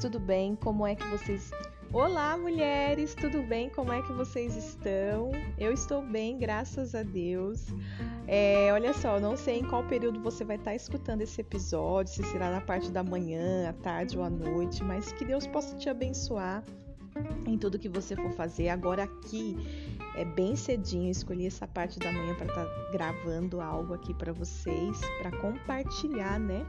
tudo bem? Como é que vocês. Olá, mulheres, tudo bem? Como é que vocês estão? Eu estou bem, graças a Deus. É, olha só, não sei em qual período você vai estar escutando esse episódio, se será na parte da manhã, à tarde ou à noite, mas que Deus possa te abençoar em tudo que você for fazer. Agora aqui é bem cedinho, escolhi essa parte da manhã para estar tá gravando algo aqui para vocês, para compartilhar, né?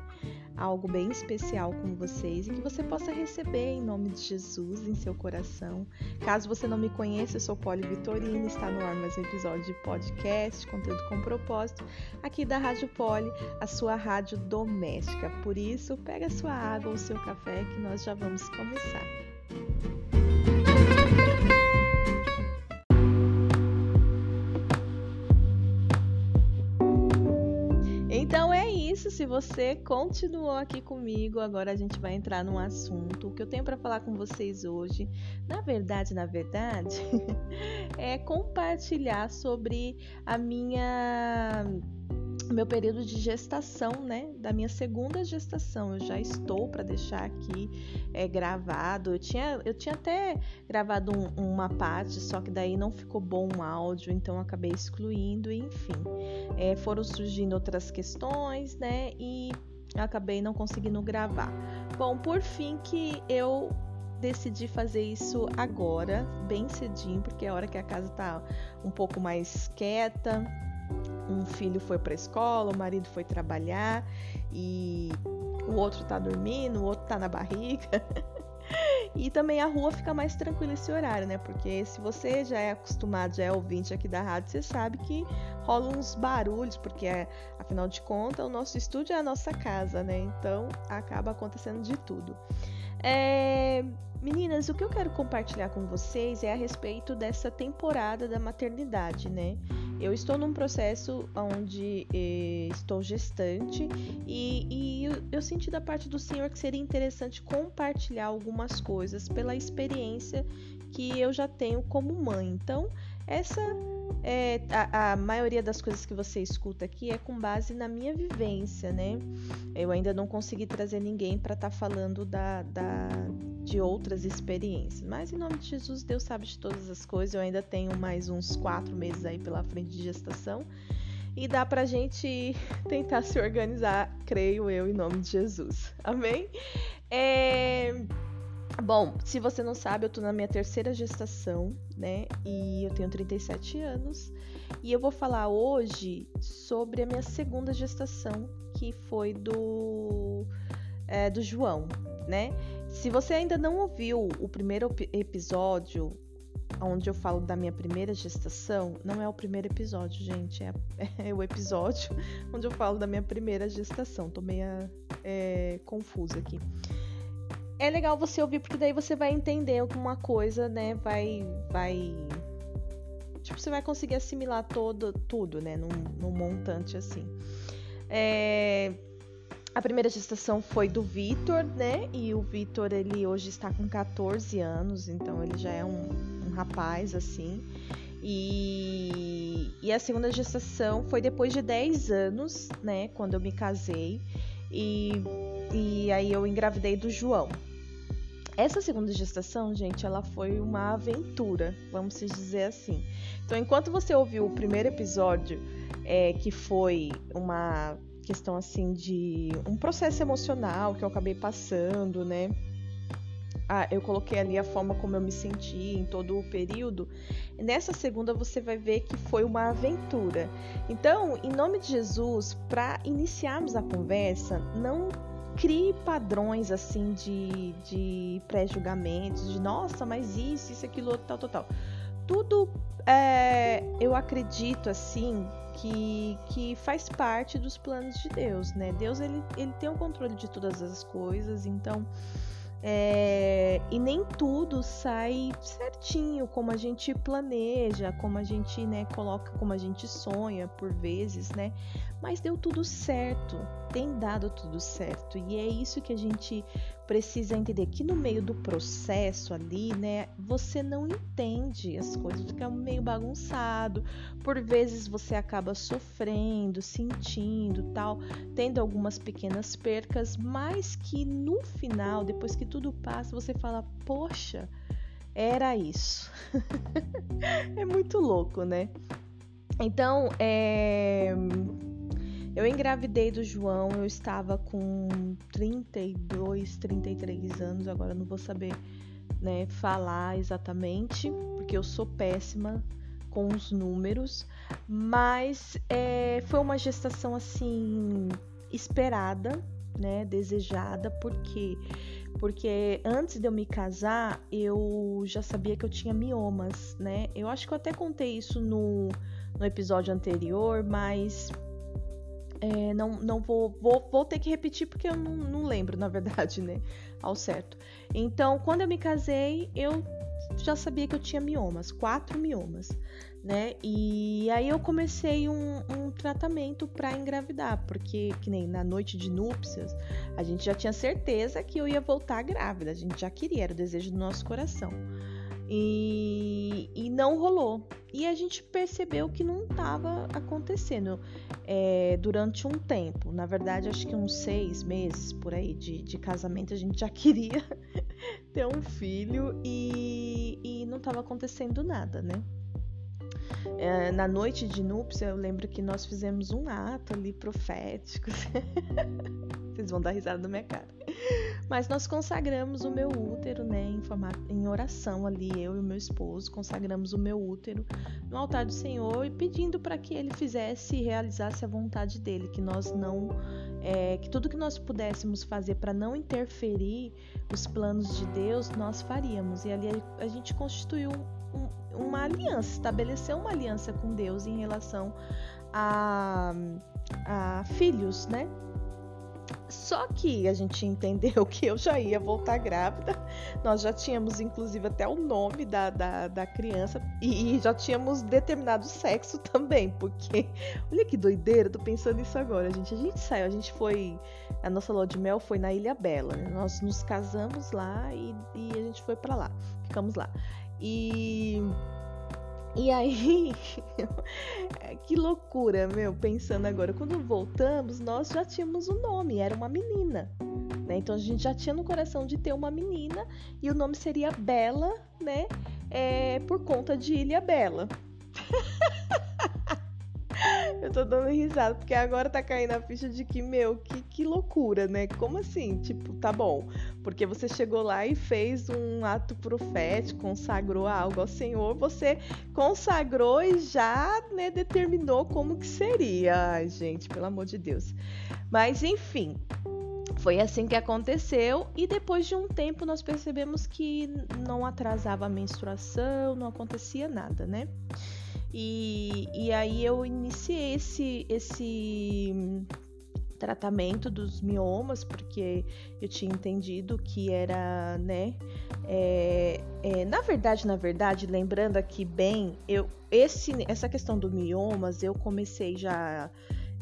Algo bem especial com vocês e que você possa receber em nome de Jesus em seu coração. Caso você não me conheça, eu sou Poli Vitorino, está no ar mais um episódio de podcast, conteúdo com propósito, aqui da Rádio Poli, a sua rádio doméstica. Por isso, pega sua água ou seu café que nós já vamos começar. Se você continuou aqui comigo, agora a gente vai entrar num assunto. O que eu tenho para falar com vocês hoje, na verdade, na verdade, é compartilhar sobre a minha meu período de gestação, né? Da minha segunda gestação. Eu já estou para deixar aqui é, gravado. Eu tinha, eu tinha até gravado um, uma parte, só que daí não ficou bom o áudio, então acabei excluindo, enfim. É, foram surgindo outras questões, né? E acabei não conseguindo gravar. Bom, por fim que eu decidi fazer isso agora, bem cedinho, porque é a hora que a casa tá um pouco mais quieta um filho foi para a escola, o marido foi trabalhar e o outro tá dormindo, o outro tá na barriga. e também a rua fica mais tranquila esse horário, né? Porque se você já é acostumado, já é ouvinte aqui da rádio, você sabe que rolam uns barulhos, porque é, afinal de contas o nosso estúdio é a nossa casa, né? Então acaba acontecendo de tudo. É... Meninas, o que eu quero compartilhar com vocês é a respeito dessa temporada da maternidade, né? Eu estou num processo onde eh, estou gestante e, e eu, eu, senti da parte do Senhor que seria interessante compartilhar algumas coisas pela experiência que eu já tenho como mãe. Então, essa é, a, a, maioria das coisas que você escuta aqui é com base na minha vivência, né? Eu ainda não consegui trazer ninguém para estar tá falando da, da, de outras experiências. Mas em nome de Jesus, Deus sabe de todas as coisas. Eu ainda tenho mais uns quatro meses aí pela frente de gestação. E dá pra gente tentar se organizar, creio eu, em nome de Jesus. Amém? É... Bom, se você não sabe, eu tô na minha terceira gestação, né? E eu tenho 37 anos. E eu vou falar hoje sobre a minha segunda gestação, que foi do, é, do João, né? Se você ainda não ouviu o primeiro episódio, onde eu falo da minha primeira gestação, não é o primeiro episódio, gente, é, é o episódio onde eu falo da minha primeira gestação. Tô meio é, confusa aqui é legal você ouvir, porque daí você vai entender alguma coisa, né? Vai. vai tipo, você vai conseguir assimilar todo, tudo, né? Num, num montante assim. É, a primeira gestação foi do Vitor, né? E o Vitor, ele hoje está com 14 anos, então ele já é um, um rapaz, assim. E, e, a segunda gestação foi depois de 10 anos, né? Quando eu me casei. E, e aí eu engravidei do João. Essa segunda gestação, gente, ela foi uma aventura, vamos dizer assim. Então, enquanto você ouviu o primeiro episódio, é, que foi uma questão assim de um processo emocional que eu acabei passando, né? Ah, eu coloquei ali a forma como eu me senti em todo o período. Nessa segunda você vai ver que foi uma aventura. Então, em nome de Jesus, para iniciarmos a conversa, não crie padrões assim de, de pré-julgamentos, de nossa, mas isso, isso, aquilo, tal, tal, tal. Tudo é, eu acredito assim que, que faz parte dos planos de Deus, né? Deus ele, ele tem o controle de todas as coisas, então é, e nem tudo sai certinho, como a gente planeja, como a gente, né, coloca, como a gente sonha por vezes, né? Mas deu tudo certo, tem dado tudo certo. E é isso que a gente precisa entender que no meio do processo ali, né, você não entende as coisas, fica meio bagunçado. Por vezes você acaba sofrendo, sentindo, tal, tendo algumas pequenas percas, mas que no final, depois que tudo passa, você fala: "Poxa, era isso". é muito louco, né? Então, é eu engravidei do João, eu estava com 32, 33 anos, agora não vou saber né, falar exatamente, porque eu sou péssima com os números, mas é, foi uma gestação assim esperada, né, desejada, porque porque antes de eu me casar eu já sabia que eu tinha miomas, né? Eu acho que eu até contei isso no, no episódio anterior, mas é, não, não vou, vou, vou ter que repetir porque eu não, não lembro, na verdade, né? Ao certo. Então, quando eu me casei, eu já sabia que eu tinha miomas, quatro miomas, né? E aí eu comecei um, um tratamento para engravidar, porque que nem na noite de núpcias, a gente já tinha certeza que eu ia voltar grávida, a gente já queria, era o desejo do nosso coração. E, e não rolou. E a gente percebeu que não estava acontecendo é, durante um tempo. Na verdade, acho que uns seis meses por aí de, de casamento a gente já queria ter um filho e, e não estava acontecendo nada, né? É, na noite de núpcia, eu lembro que nós fizemos um ato ali profético. Vocês vão dar risada na minha cara. Mas nós consagramos o meu útero, né, em, em oração ali, eu e o meu esposo, consagramos o meu útero no altar do Senhor e pedindo para que ele fizesse e realizasse a vontade dele, que nós não, é, que tudo que nós pudéssemos fazer para não interferir os planos de Deus, nós faríamos. E ali a, a gente constituiu uma aliança, estabeleceu uma aliança com Deus em relação a, a filhos, né? Só que a gente entendeu que eu já ia voltar grávida, nós já tínhamos inclusive até o nome da, da, da criança e, e, já tínhamos determinado sexo também, porque olha que doideira, tô pensando nisso agora, gente. A gente saiu, a gente foi, a nossa lua de mel foi na Ilha Bela, né? nós nos casamos lá e, e a gente foi para lá, ficamos lá. E e aí, que loucura, meu, pensando agora. Quando voltamos, nós já tínhamos o um nome, era uma menina. Né? Então a gente já tinha no coração de ter uma menina e o nome seria Bela, né? É, por conta de Ilha Bela. Eu tô dando risada, porque agora tá caindo a ficha de que, meu, que, que loucura, né? Como assim? Tipo, tá bom. Porque você chegou lá e fez um ato profético, consagrou algo ao Senhor, você consagrou e já, né, determinou como que seria. Ai, gente, pelo amor de Deus. Mas, enfim, foi assim que aconteceu e depois de um tempo nós percebemos que não atrasava a menstruação, não acontecia nada, né? E, e aí eu iniciei esse, esse tratamento dos miomas, porque eu tinha entendido que era, né? É, é, na verdade, na verdade, lembrando aqui bem, eu esse, essa questão do miomas, eu comecei já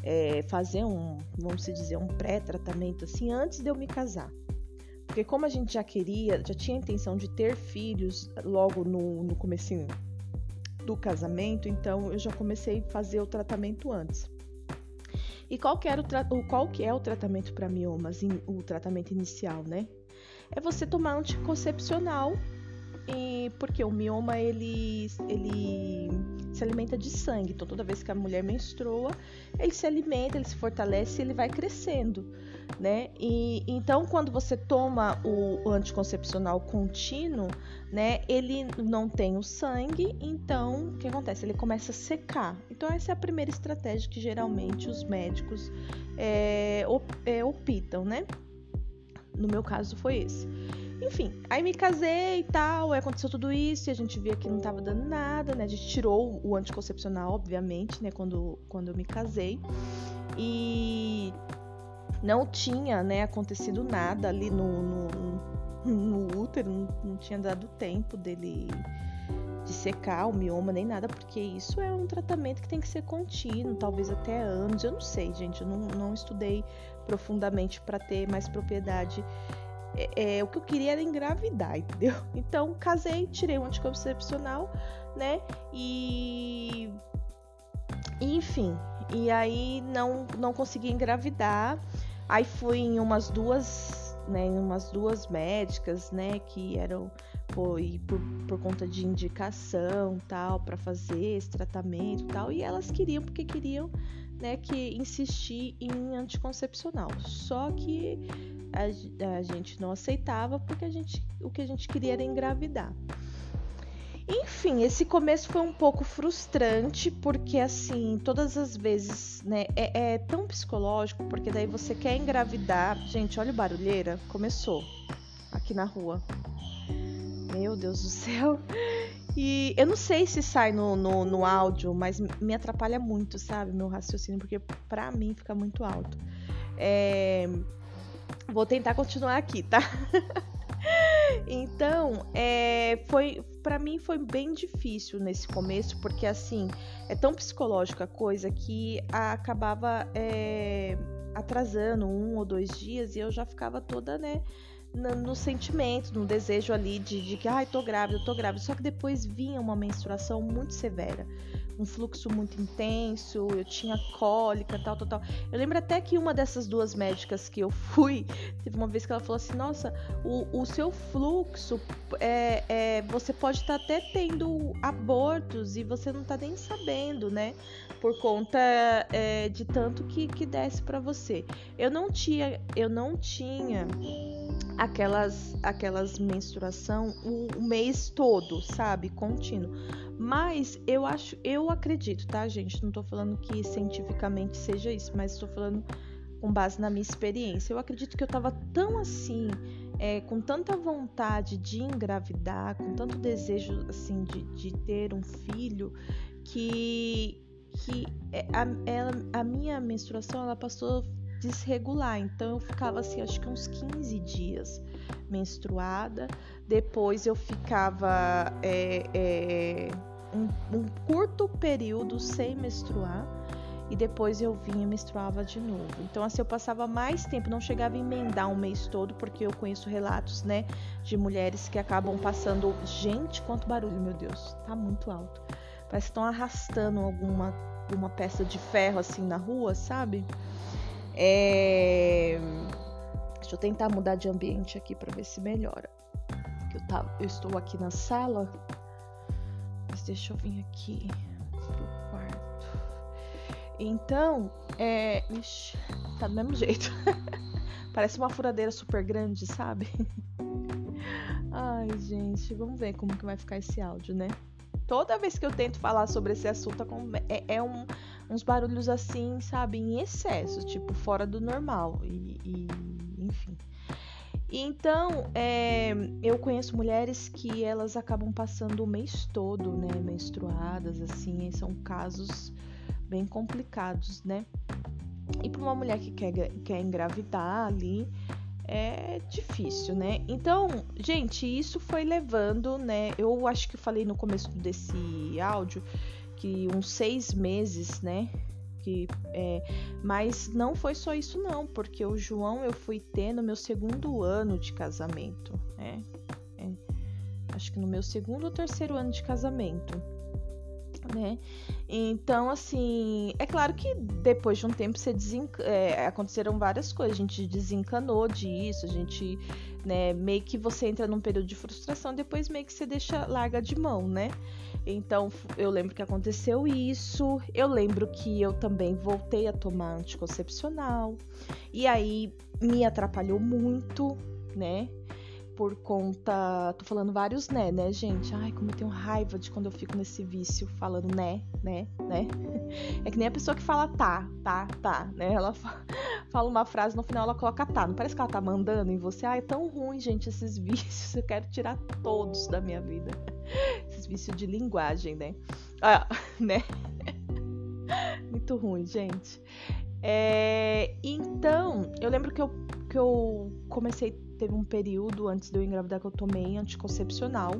é, fazer um, vamos dizer, um pré-tratamento assim antes de eu me casar. Porque como a gente já queria, já tinha a intenção de ter filhos logo no, no comecinho do casamento, então eu já comecei a fazer o tratamento antes. E qual que, era o, qual que é o tratamento para miomas, o tratamento inicial, né? É você tomar anticoncepcional, e, porque o mioma ele, ele se alimenta de sangue, então toda vez que a mulher menstrua, ele se alimenta, ele se fortalece, ele vai crescendo né? E então quando você toma o, anticoncepcional contínuo, né? Ele não tem o sangue, então o que acontece? Ele começa a secar. Então essa é a primeira estratégia que geralmente os médicos é, op, é, optam, né? No meu caso foi esse. Enfim, aí me casei e tal, aconteceu tudo isso e a gente via que não tava dando nada, né? A gente tirou o anticoncepcional, obviamente, né? Quando, quando eu me casei. E não tinha né, acontecido nada ali no, no, no útero, não, não, tinha dado tempo dele de secar o mioma nem nada, porque isso é um tratamento que tem que ser contínuo, talvez até anos. Eu não sei, gente, eu não, não estudei profundamente para ter mais propriedade. É, é, o que eu queria era engravidar, entendeu? Então casei, tirei um anticoncepcional, né? E enfim, e aí não não consegui engravidar. Aí fui em umas duas, né, em umas duas médicas, né, que eram foi por, por conta de indicação tal para fazer esse tratamento tal e elas queriam porque queriam né que insistir em anticoncepcional. Só que a, a gente não aceitava porque a gente o que a gente queria era engravidar enfim, esse começo foi um pouco frustrante, porque assim, todas as vezes, né, é, é, tão psicológico, porque daí você quer engravidar. Gente, olha o barulheira, começou aqui na rua. Meu Deus do céu. E eu não sei se sai no, no, no áudio, mas me atrapalha muito, sabe? Meu raciocínio, porque pra mim fica muito alto. É... Vou tentar continuar aqui, tá? então, é, foi para mim foi bem difícil nesse começo, porque assim é tão psicológica a coisa que acabava é, atrasando um ou dois dias e eu já ficava toda, né? no, no sentimento, no desejo ali de, de que, ai, tô grávida, tô grávida. Só que depois vinha uma menstruação muito severa, um fluxo muito intenso, eu tinha cólica, tal, tal, tal. Eu lembro até que uma dessas duas médicas que eu fui, teve uma vez que ela falou assim: nossa, o, o seu fluxo, é, é você pode estar tá até tendo abortos e você não tá nem sabendo, né? Por conta é, de tanto que, que desce para você. Eu não tinha, eu não tinha aquelas aquelas menstruação o, o, mês todo, sabe, contínuo. Mas eu acho, eu acredito, tá, gente? Não tô falando que cientificamente seja isso, mas estou falando com base na minha experiência. Eu acredito que eu tava tão assim, é, com tanta vontade de engravidar, com tanto desejo assim de, de ter um filho, que que é, a, ela, a minha menstruação ela passou desregular. Então eu ficava assim, acho que uns 15 dias menstruada. Depois eu ficava é, é, um, um, curto período sem menstruar. E depois eu vinha e menstruava de novo. Então, assim, eu passava mais tempo, não chegava a emendar um mês todo, porque eu conheço relatos, né, de mulheres que acabam passando. Gente, quanto barulho, meu Deus, tá muito alto. Parece que estão arrastando alguma, alguma peça de ferro assim na rua, sabe? É... Deixa eu tentar mudar de ambiente aqui para ver se melhora. Eu, tá... eu estou aqui na sala, mas deixa eu vir aqui pro quarto. Então, é. Ixi, tá do mesmo jeito. Parece uma furadeira super grande, sabe? Ai, gente, vamos ver como que vai ficar esse áudio, né? Toda vez que eu tento falar sobre esse assunto, é, é um, uns barulhos assim, sabe, em excesso, tipo, fora do normal. E, e enfim. Então, é, eu conheço mulheres que elas acabam passando o mês todo, né, menstruadas, assim, são casos bem complicados, né? E para uma mulher que quer, quer engravidar ali, é difícil, né? Então, gente, isso foi levando, né? Eu acho que falei no começo desse áudio que uns seis meses, né? Que, é, mas não foi só isso não, porque o João eu fui ter no meu segundo ano de casamento, né? É, acho que no meu segundo ou terceiro ano de casamento, né? Então, assim, é claro que depois de um tempo você. É, aconteceram várias coisas, a gente desencanou disso, a gente, né, meio que você entra num período de frustração, depois meio que você deixa, larga de mão, né? Então eu lembro que aconteceu isso. Eu lembro que eu também voltei a tomar anticoncepcional. E aí me atrapalhou muito, né? Por conta. Tô falando vários né, né, gente? Ai, como eu tenho raiva de quando eu fico nesse vício falando né, né, né. É que nem a pessoa que fala tá, tá, tá, né? Ela fala uma frase, no final ela coloca tá. Não parece que ela tá mandando em você? Ai, é tão ruim, gente, esses vícios. Eu quero tirar todos da minha vida. Esses vícios de linguagem, né? Ah, né? Muito ruim, gente. É, então, eu lembro que eu, que eu comecei, teve um período antes de eu engravidar que eu tomei anticoncepcional.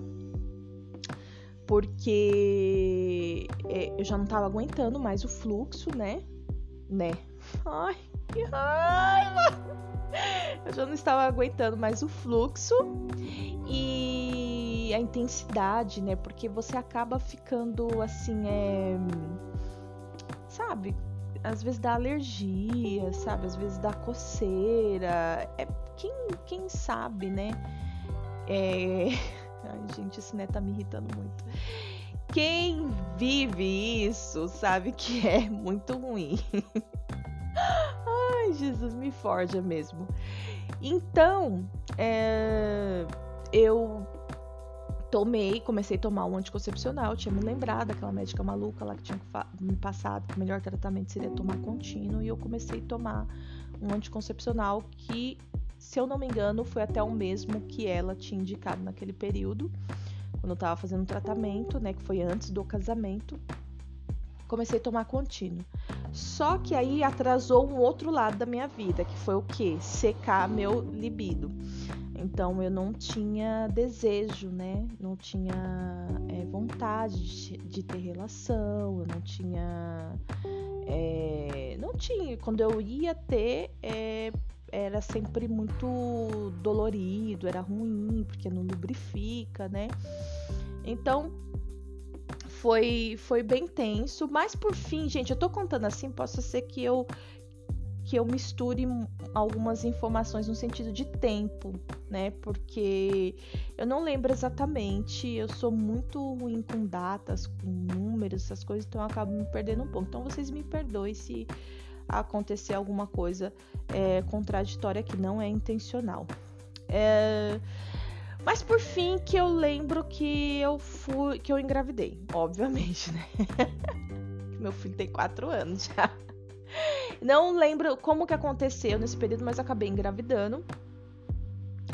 porque é, eu já não tava aguentando mais o fluxo, né? Né? Ai, que raiva! Eu já não estava aguentando mais o fluxo e a intensidade, né? Porque você acaba ficando assim, é. Sabe? Às vezes dá alergia, sabe? Às vezes dá coceira. É, quem, quem sabe, né? É. Ai, gente, esse né tá me irritando muito. Quem vive isso sabe que é muito ruim. Ai, Jesus, me forja mesmo. Então, é, eu tomei, comecei a tomar um anticoncepcional, tinha me lembrado daquela médica maluca lá que tinha me passado que o melhor tratamento seria tomar contínuo, e eu comecei a tomar um anticoncepcional que, se eu não me engano, foi até o mesmo que ela tinha indicado naquele período, quando eu tava fazendo tratamento, né, que foi antes do casamento. Comecei a tomar contínuo. Só que aí atrasou um outro lado da minha vida, que foi o que? Secar meu libido. Então eu não tinha desejo, né? Não tinha é, vontade de, de, ter relação, eu não tinha. É, não tinha. Quando eu ia ter, é, era sempre muito dolorido, era ruim, porque não lubrifica, né? Então foi, foi bem tenso, mas por fim, gente, eu tô contando assim, possa ser que eu que eu misture algumas informações no sentido de tempo, né? Porque eu não lembro exatamente, eu sou muito ruim com datas, com números, essas coisas, então eu acabo me perdendo um pouco. Então vocês me perdoem se acontecer alguma coisa é, contraditória que não é intencional. É... Mas por fim que eu lembro que eu fui, que eu engravidei, obviamente, né? Meu filho tem quatro anos já. Não lembro como que aconteceu nesse período, mas acabei engravidando.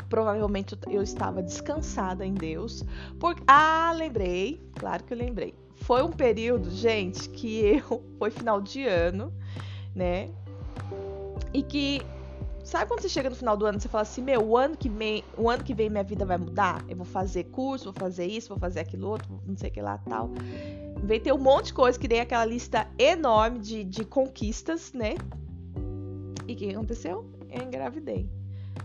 Provavelmente eu estava descansada em Deus. Por... Ah, lembrei. Claro que eu lembrei. Foi um período, gente, que eu. Foi final de ano, né? E que Sabe quando você chega no final do ano e você fala assim, meu, o ano que vem, o ano que vem minha vida vai mudar? Eu vou fazer curso, vou fazer isso, vou fazer aquilo outro, não sei o que lá tal. Vem ter um monte de coisa que nem aquela lista enorme de, de conquistas, né? E o que aconteceu? Eu engravidei.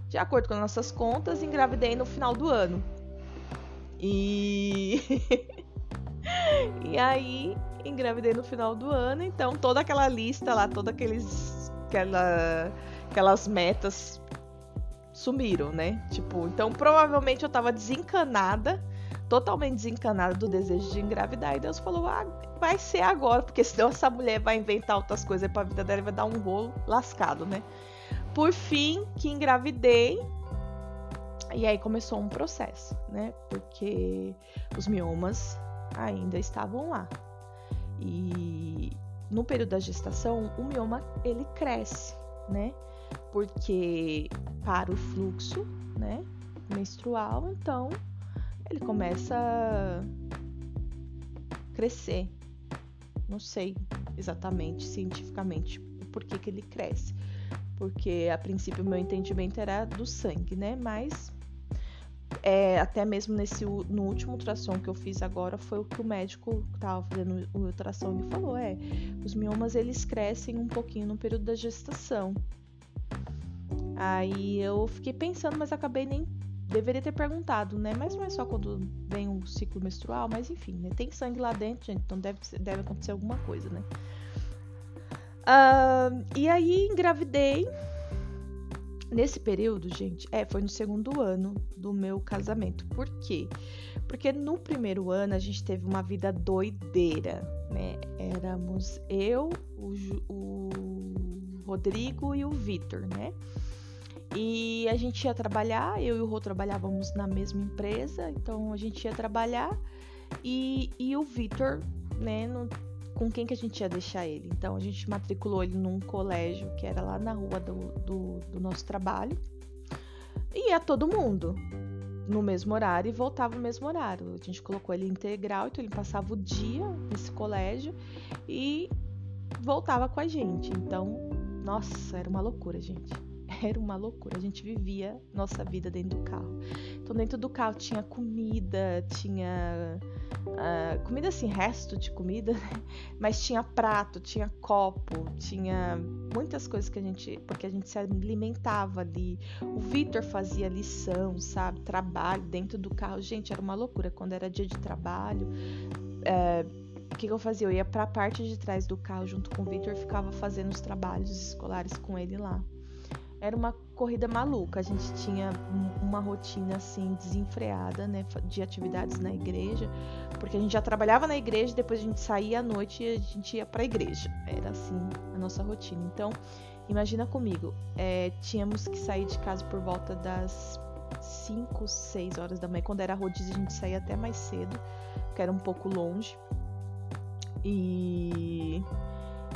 De acordo com nossas contas, engravidei no final do ano. E. e aí, engravidei no final do ano, então toda aquela lista lá, toda aqueles. aquela aquelas metas sumiram, né? Tipo, então provavelmente eu tava desencanada, totalmente desencanada do desejo de engravidar. E Deus falou: ah, vai ser agora, porque senão essa mulher vai inventar outras coisas pra vida dela e vai dar um rolo lascado, né? Por fim, que engravidei. E aí começou um processo, né? Porque os miomas ainda estavam lá. E no período da gestação, o mioma ele cresce, né? porque para o fluxo, né, menstrual, então ele começa a crescer. Não sei exatamente cientificamente por que, que ele cresce, porque a princípio meu entendimento era do sangue, né? Mas é, até mesmo nesse no último ultrassom que eu fiz agora foi o que o médico que estava fazendo o ultrassom me falou é os miomas eles crescem um pouquinho no período da gestação Aí eu fiquei pensando, mas acabei nem. Deveria ter perguntado, né? Mas não é só quando vem o ciclo menstrual, mas enfim, né? Tem sangue lá dentro, gente, então deve, deve acontecer alguma coisa, né? Uh, e aí engravidei. Nesse período, gente, é, foi no segundo ano do meu casamento. Por quê? Porque no primeiro ano a gente teve uma vida doideira, né? Éramos eu, o, o Rodrigo e o Vitor, né? E a gente ia trabalhar, eu e o Rô trabalhávamos na mesma empresa, então a gente ia trabalhar e, e o Vitor, né, no, com quem que a gente ia deixar ele? Então a gente matriculou ele num colégio que era lá na rua do, do, do nosso trabalho e ia todo mundo no mesmo horário e voltava no mesmo horário. A gente colocou ele integral, então ele passava o dia nesse colégio e voltava com a gente. Então, nossa, era uma loucura, gente era uma loucura. A gente vivia nossa vida dentro do carro. Então, dentro do carro tinha comida, tinha Uh, comida assim, resto de comida, né? mas tinha prato, tinha copo, tinha muitas coisas que a gente. Porque a gente se alimentava ali. O Vitor fazia lição, sabe? Trabalho dentro do carro. Gente, era uma loucura. Quando era dia de trabalho, é, o que, que, eu fazia? Eu ia para a parte de trás do carro junto com o Vitor, ficava fazendo os trabalhos escolares com ele lá. Era uma corrida maluca. A gente tinha uma rotina assim desenfreada, né, de atividades na igreja, porque a gente já trabalhava na igreja, depois a gente saía à noite e a gente ia para a igreja. Era assim a nossa rotina. Então, imagina comigo, é, tínhamos que sair de casa por volta das 5, 6 horas da manhã. Quando era rodízio, a gente saía até mais cedo, porque era um pouco longe. E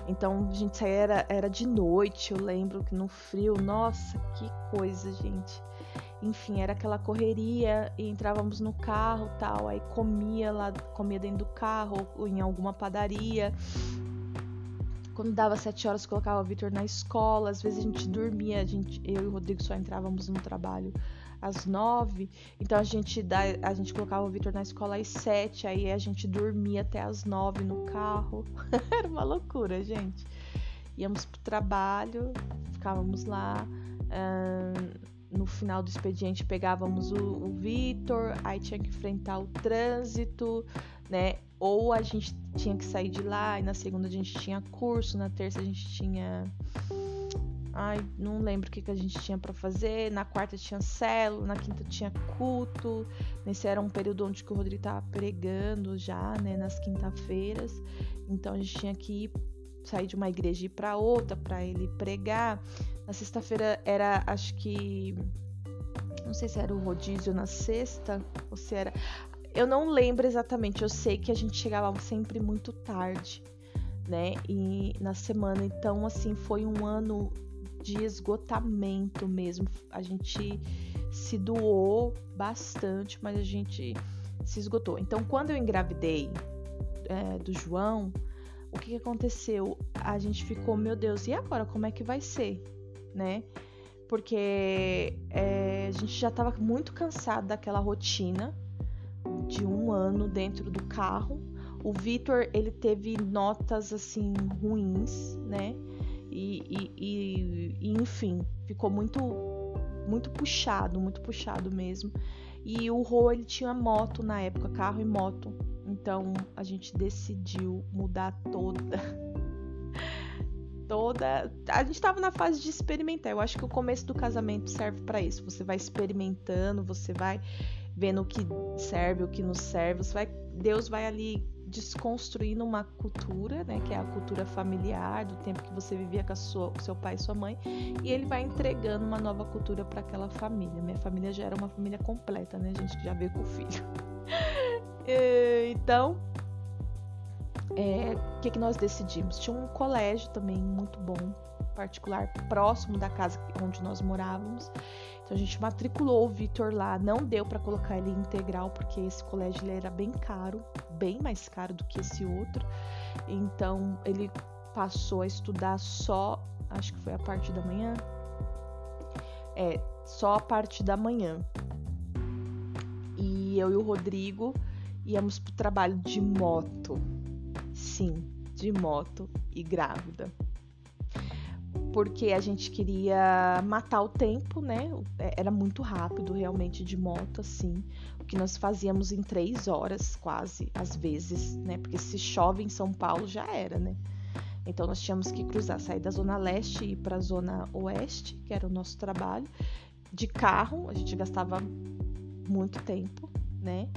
então a gente saía era, era de noite, eu lembro que no frio, nossa, que coisa, gente. Enfim, era aquela correria e entrávamos no carro tal, aí comia lá, comia dentro do carro ou em alguma padaria. Quando dava sete horas, colocava o Vitor na escola. Às vezes a gente dormia, a gente, eu e o Rodrigo só entrávamos no trabalho às nove. Então a gente, dá, a gente colocava o Vitor na escola às sete, aí a gente dormia até às nove no carro. Era uma loucura, gente. Íamos pro trabalho, ficávamos lá. no final do expediente pegávamos o, o Vitor, aí tinha que enfrentar o trânsito, né? Ou a gente tinha que sair de lá, e na segunda a gente tinha curso, na terça a gente tinha Ai, não lembro o que, que a gente tinha para fazer. Na quarta tinha célula, na quinta tinha culto. Nesse era um período onde o Rodrigo tava pregando já, né, nas quinta-feiras. Então a gente tinha que ir, sair de uma igreja e ir para outra para ele pregar. Na sexta-feira era, acho que não sei se era o rodízio na sexta ou se era eu não lembro exatamente, eu sei que a gente chegava sempre muito tarde, né? E na semana, então assim, foi um ano de esgotamento mesmo. A gente se doou bastante, mas a gente se esgotou. Então, quando eu engravidei é, do João, o que, que aconteceu? A gente ficou, meu Deus, e agora como é que vai ser, né? Porque é, a gente já estava muito cansado daquela rotina de um ano dentro do carro. O Vitor, ele teve notas assim ruins, né? E, e, e, enfim, ficou muito muito puxado, muito puxado mesmo. E o Rô, ele tinha moto na época, carro e moto. Então a gente decidiu mudar toda. toda. A gente estava na fase de experimentar. Eu acho que o começo do casamento serve para isso. Você vai experimentando, você vai vendo o que serve, o que não serve. Você vai, Deus vai ali desconstruindo uma cultura, né, que é a cultura familiar, do tempo que você vivia com, sua, seu pai e sua mãe, e ele vai entregando uma nova cultura para aquela família. Minha família já era uma família completa, né, gente, que já veio com o filho. então, é, o que, que nós decidimos? Tinha um colégio também muito bom, particular, próximo da casa onde nós morávamos. Então a gente matriculou o Vitor lá, não deu para colocar ele integral porque esse colégio ele era bem caro, bem mais caro do que esse outro. Então ele passou a estudar só, acho que foi a parte da manhã. É, só a parte da manhã. E eu e o Rodrigo íamos pro trabalho de moto. Sim, de moto e grávida porque a gente queria matar o tempo, né? É, era muito rápido, realmente, de moto, assim. O que nós fazíamos em três horas, quase, às vezes, né? Porque se chove em São Paulo, já era, né? Então nós tínhamos que cruzar, sair da zona leste e ir para a zona oeste, que era o nosso trabalho. De carro, a gente gastava muito tempo, né?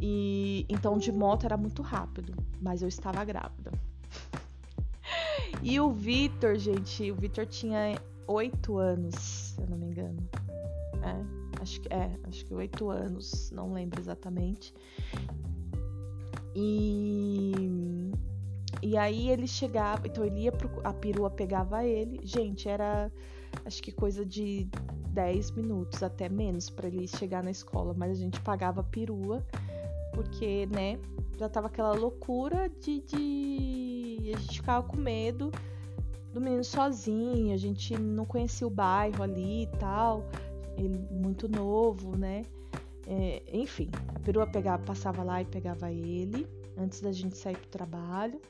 E então de moto era muito rápido, mas eu estava grávida. E o Vitor, gente, o Vitor tinha oito anos, se eu não me engano. É, acho que é, acho que oito anos, não lembro exatamente. E e aí ele chegava, então ele ia pro, a perua pegava ele. Gente, era acho que coisa de 10 minutos, até menos, para ele chegar na escola, mas a gente pagava a perua, porque, né, já tava aquela loucura de, de... a gente ficava com medo do menino sozinho, a gente não conhecia o bairro ali e tal, ele muito novo, né? É, enfim, a perua pegava, passava lá e pegava ele antes da gente sair pro trabalho.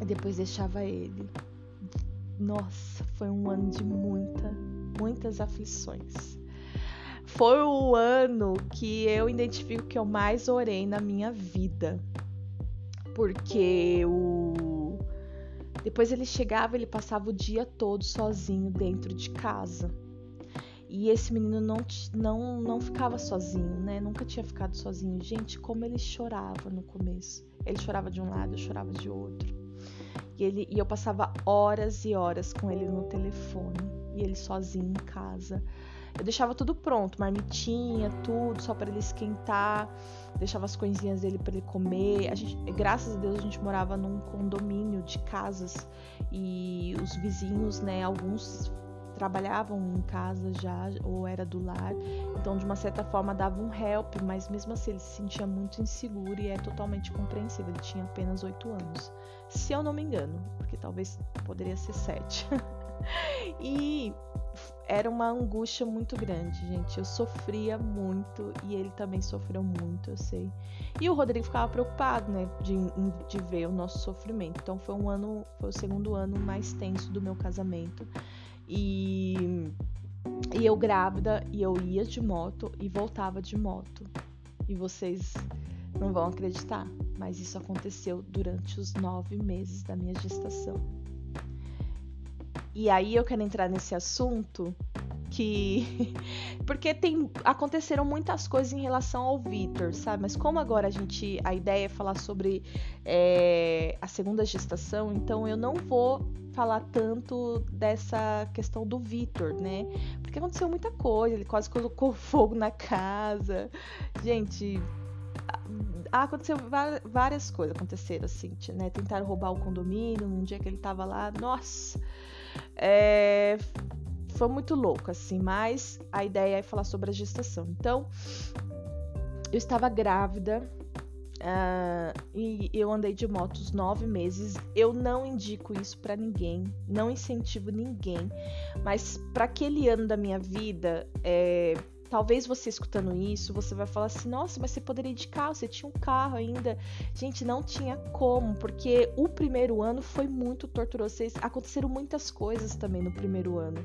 E depois deixava ele. Nossa, foi um ano de muita, muitas aflições. Foi o ano que eu identifico que eu mais orei na minha vida. Porque o depois ele chegava, ele passava o dia todo sozinho dentro de casa. E esse menino não, não, não ficava sozinho, né? Nunca tinha ficado sozinho. Gente, como ele chorava no começo. Ele chorava de um lado, eu chorava de outro. E, ele, e eu passava horas e horas com ele no telefone. E ele sozinho em casa. Eu deixava tudo pronto, marmitinha, tudo, só para ele esquentar. Deixava as coisinhas dele para ele comer. A gente, graças a Deus, a gente morava num condomínio de casas e os vizinhos, né, alguns trabalhavam em casa já ou era do lar, então de uma certa forma dava um help, mas mesmo assim ele se sentia muito inseguro e é totalmente compreensível. Ele tinha apenas oito anos, se eu não me engano, porque talvez poderia ser sete. e era uma angústia muito grande, gente. Eu sofria muito e ele também sofreu muito, eu sei. E o Rodrigo ficava preocupado, né, de, de ver o nosso sofrimento. Então foi um ano, foi o segundo ano mais tenso do meu casamento. E, e eu grávida e eu ia de moto e voltava de moto. E vocês não vão acreditar, mas isso aconteceu durante os nove meses da minha gestação. E aí eu quero entrar nesse assunto que porque tem aconteceram muitas coisas em relação ao Vitor, sabe? Mas como agora a gente a ideia é falar sobre é, a segunda gestação, então eu não vou falar tanto dessa questão do Vitor, né? Porque aconteceu muita coisa, ele quase colocou fogo na casa, gente. Aconteceu várias coisas aconteceram assim, né? Tentaram roubar o condomínio num dia que ele tava lá, nossa. É, foi muito louco, assim, mas a ideia é falar sobre a gestação. Então, eu estava grávida uh, e eu andei de moto os nove meses. Eu não indico isso para ninguém, não incentivo ninguém, mas para aquele ano da minha vida, é, Talvez você escutando isso, você vai falar assim: nossa, mas você poderia ir de carro, você tinha um carro ainda. Gente, não tinha como, porque o primeiro ano foi muito torturoso. Aconteceram muitas coisas também no primeiro ano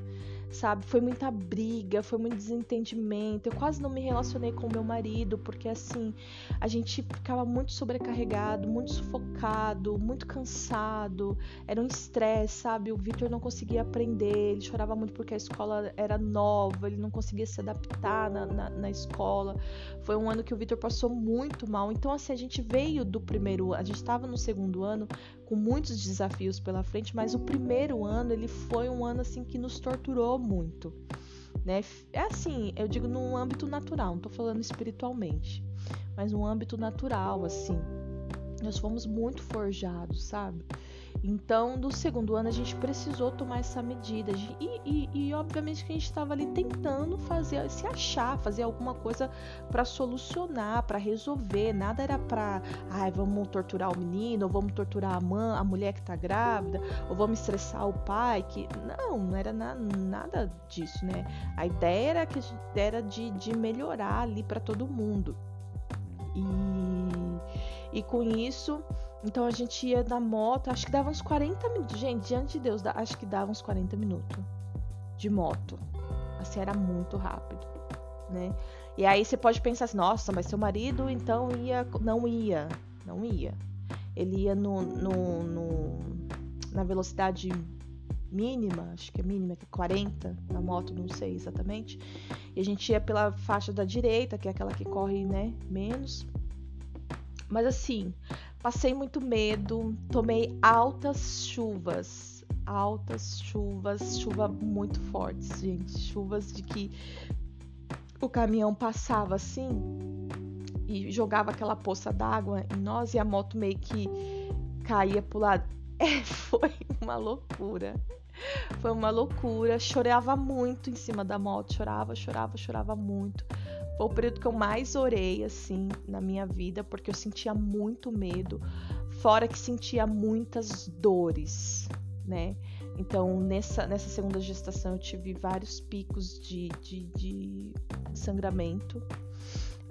sabe? Foi muita briga, foi muito desentendimento. Eu quase não me relacionei com meu marido, porque assim, a gente ficava muito sobrecarregado, muito sufocado, muito cansado. Era um estresse, sabe? O Victor não conseguia aprender, ele chorava muito porque a escola era nova, ele não conseguia se adaptar na, na, na escola. Foi um ano que o Victor passou muito mal. Então, assim, a gente veio do primeiro, a gente estava no segundo ano com muitos desafios pela frente, mas o primeiro ano ele foi um ano assim que nos torturou muito, né? É assim, eu digo num âmbito natural, não tô falando espiritualmente, mas num âmbito natural, assim. Nós fomos muito forjados, sabe? Então, no segundo ano, a gente precisou tomar essa medida. E, e, e obviamente, que a gente estava ali tentando fazer, se achar, fazer alguma coisa para solucionar, para resolver. Nada era para, ai, vamos torturar o menino, ou vamos torturar a mãe, a mulher que está grávida, ou vamos estressar o pai. que Não, não era na, nada disso, né? A ideia era, que, era de, de melhorar ali para todo mundo. E, e com isso então a gente ia na moto, acho que dava uns 40 minutos. Gente, diante de Deus, acho que dava uns 40 minutos de moto. Assim, era muito rápido, né? E aí você pode pensar assim, nossa, mas seu marido então ia. Não ia. Não ia. Ele ia no, no, no na velocidade mínima, acho que é mínima, que é 40 na moto, não sei exatamente. E a gente ia pela faixa da direita, que é aquela que corre, né, menos. Mas assim, Passei muito medo, tomei altas chuvas, altas chuvas, chuva muito fortes, gente, chuvas de que o caminhão passava assim e jogava aquela poça d'água em nós e a moto meio que caía pro lado. É, foi uma loucura. Foi uma loucura. Chorava muito em cima da moto, chorava, chorava, chorava muito. Foi o período que eu mais orei, assim, na minha vida, porque eu sentia muito medo, fora que sentia muitas dores, né? Então, nessa, nessa segunda gestação, eu tive vários picos de, de, de sangramento.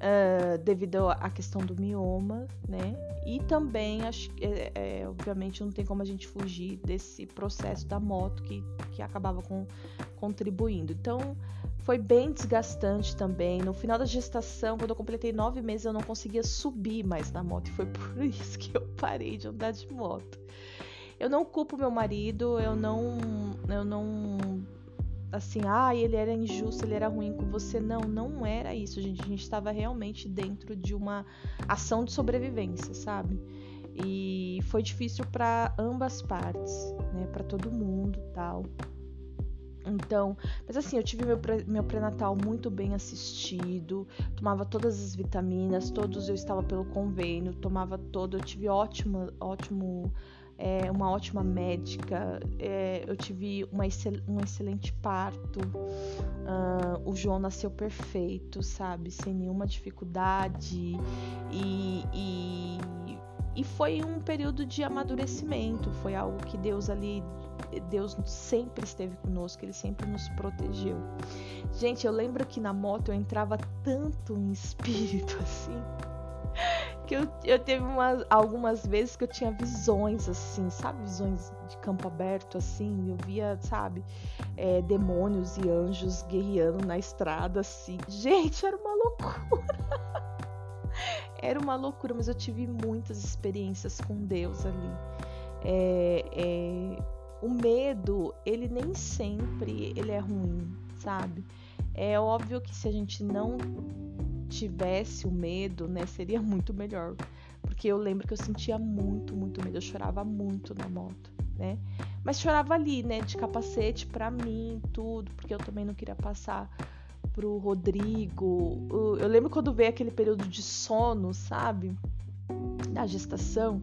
uh, devido à questão do mioma, né? E também, acho, é, é, obviamente, não tem como a gente fugir desse processo da moto que, que acabava com, contribuindo. Então, foi bem desgastante também. No final da gestação, quando eu completei nove meses, eu não conseguia subir mais na moto. E foi por isso que eu parei de andar de moto. Eu não culpo meu marido, eu não, eu não assim, ah, ele era injusto, ele era ruim com você. Não, não era isso, gente. A gente estava realmente dentro de uma ação de sobrevivência, sabe? E foi difícil para ambas partes, né? Para todo mundo, tal. Então, mas assim, eu tive meu, pré, meu pré-natal muito bem assistido, tomava todas as vitaminas, todos eu estava pelo convênio, tomava todo, eu tive ótimo, ótimo é, uma ótima médica, é, eu tive uma excel, um excelente parto, uh, o João nasceu perfeito, sabe, sem nenhuma dificuldade e, e, e foi um período de amadurecimento, foi algo que Deus ali Deus sempre esteve conosco, Ele sempre nos protegeu. Gente, eu lembro que na moto eu entrava tanto em espírito assim que eu, eu teve umas, algumas vezes que eu tinha visões, assim, sabe? Visões de campo aberto, assim. Eu via, sabe? É, demônios e anjos guerreando na estrada, assim. Gente, era uma loucura. era uma loucura, mas eu tive muitas experiências com Deus ali. É, é, o medo, ele nem sempre ele é ruim, sabe? É óbvio que se a gente não tivesse o medo, né, seria muito melhor. Porque eu lembro que eu sentia muito, muito medo. Eu chorava muito na moto, né? Mas chorava ali, né, de capacete pra mim, tudo, porque eu também não queria passar pro Rodrigo. Eu lembro quando veio aquele período de sono, sabe? Da gestação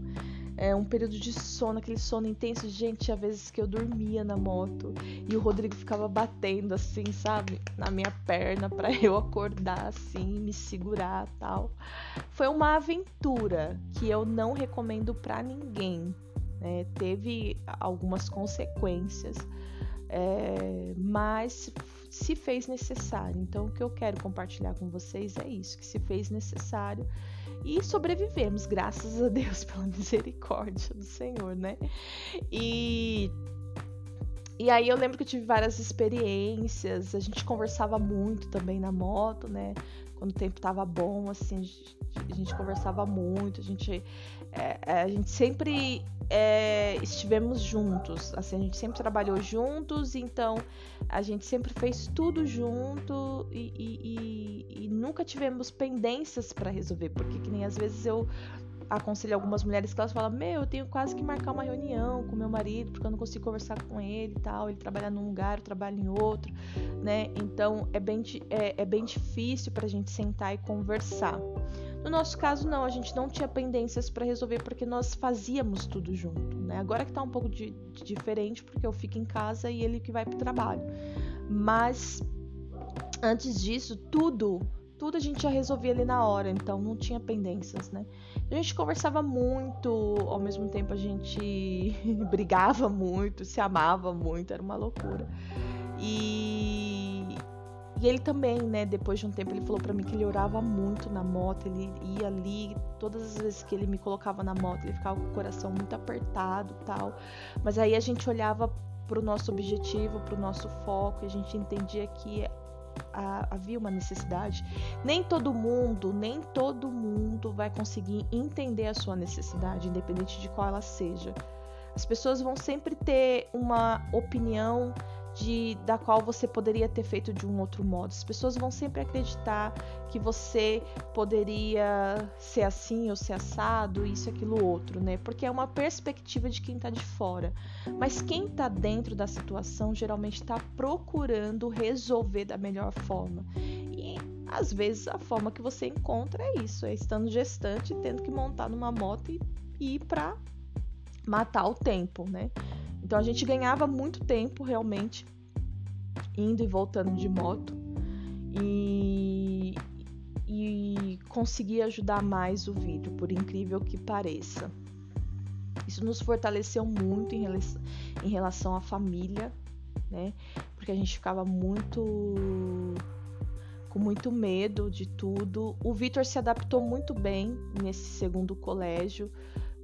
é, um período de sono, aquele sono intenso. Gente, tinha vezes que eu dormia na moto e o Rodrigo ficava batendo assim, sabe, na minha perna para eu acordar assim, me segurar tal. Foi uma aventura que eu não recomendo para ninguém. Né? Teve algumas consequências, é, mas se fez necessário. Então, o que eu quero compartilhar com vocês é isso: que se fez necessário e sobrevivemos, graças a Deus, pela misericórdia do Senhor, né? E e aí eu lembro que eu tive várias experiências, a gente conversava muito também na moto, né? Quando o tempo tava bom, assim, a gente, a gente conversava muito, a gente, é, é, a gente sempre é, estivemos juntos, assim, a gente sempre trabalhou juntos, então a gente sempre fez tudo junto e, e, e, e nunca tivemos pendências para resolver, porque que nem às vezes eu aconselho algumas mulheres que elas falam: Meu, eu tenho quase que marcar uma reunião com meu marido, porque eu não consigo conversar com ele e tal. Ele trabalha num lugar, eu trabalho em outro, né? Então é bem, é, é bem difícil pra gente sentar e conversar. No nosso caso, não, a gente não tinha pendências para resolver porque nós fazíamos tudo junto, né? Agora que tá um pouco de, de diferente, porque eu fico em casa e ele que vai pro trabalho. Mas antes disso, tudo tudo a gente já resolvia ali na hora, então não tinha pendências, né? A gente conversava muito, ao mesmo tempo a gente brigava muito, se amava muito, era uma loucura. E, e ele também, né, depois de um tempo, ele falou para mim que ele orava muito na moto, ele ia ali, todas as vezes que ele me colocava na moto, ele ficava com o coração muito apertado tal. Mas aí a gente olhava para o nosso objetivo, para o nosso foco, e a gente entendia que havia uma necessidade. Nem todo mundo, nem todo mundo vai conseguir entender a sua necessidade, independente de qual ela seja. As pessoas vão sempre ter uma opinião de, da qual você poderia ter feito de um outro modo. As pessoas vão sempre acreditar que você poderia ser assim ou ser assado, isso, aquilo, outro, né? Porque é uma perspectiva de quem tá de fora. Mas quem tá dentro da situação geralmente está procurando resolver da melhor forma. E às vezes a forma que você encontra é isso, é estando gestante, tendo que montar numa moto e, e ir para matar o tempo, né? Então a gente ganhava muito tempo realmente indo e voltando de moto e, e conseguia ajudar mais o vídeo, por incrível que pareça. Isso nos fortaleceu muito em relação, em relação à família, né? Porque a gente ficava muito com muito medo de tudo. O Vitor se adaptou muito bem nesse segundo colégio,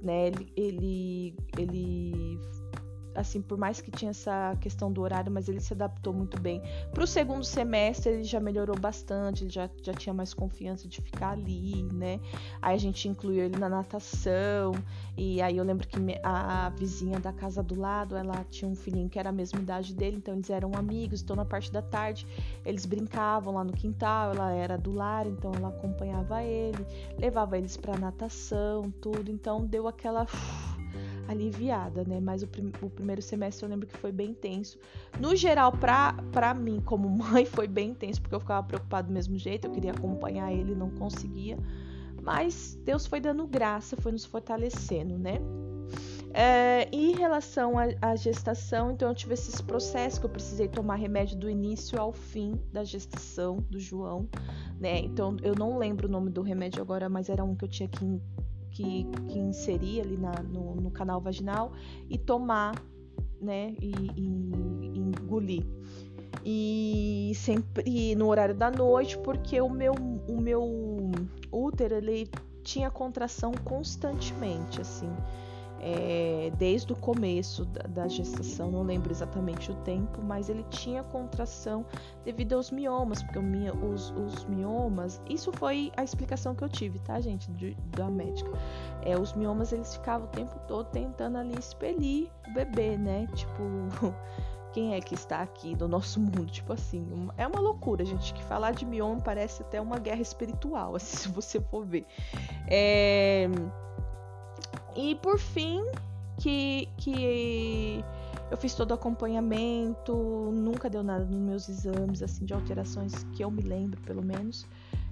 né? Ele, ele, ele assim, por mais que tinha essa questão do horário, mas ele se adaptou muito bem. Para o segundo semestre, ele já melhorou bastante, ele já, já tinha mais confiança de ficar ali, né? Aí a gente incluiu ele na natação, e aí eu lembro que a, vizinha da casa do lado, ela tinha um filhinho que era a mesma idade dele, então eles eram amigos, então na parte da tarde eles brincavam lá no quintal, ela era do lar, então ela acompanhava ele, levava eles para natação, tudo, então deu aquela aliviada, né? Mas o, prim o, primeiro semestre eu lembro que foi bem tenso. No geral, pra, pra mim, como mãe, foi bem tenso, porque eu ficava preocupada do mesmo jeito, eu queria acompanhar ele, não conseguia. Mas Deus foi dando graça, foi nos fortalecendo, né? É, em relação à gestação, então eu tive esses processos que eu precisei tomar remédio do início ao fim da gestação do João, né? Então eu não lembro o nome do remédio agora, mas era um que eu tinha que que, que inserir ali na, no, no, canal vaginal e tomar, né? E, e, e engolir. E sempre no horário da noite, porque o meu, o meu útero ele tinha contração constantemente, assim é, desde o começo da, da, gestação, não lembro exatamente o tempo, mas ele tinha contração devido aos miomas, porque os, os miomas, isso foi a explicação que eu tive, tá, gente, de, da médica. É, os miomas eles ficavam o tempo todo tentando ali expelir o bebê, né? Tipo, quem é que está aqui do nosso mundo? Tipo assim, é uma loucura, gente, que falar de mioma parece até uma guerra espiritual, assim, se você for ver. É e por fim, que, que eu fiz todo o acompanhamento, nunca deu nada nos meus exames, assim, de alterações que eu me lembro, pelo menos.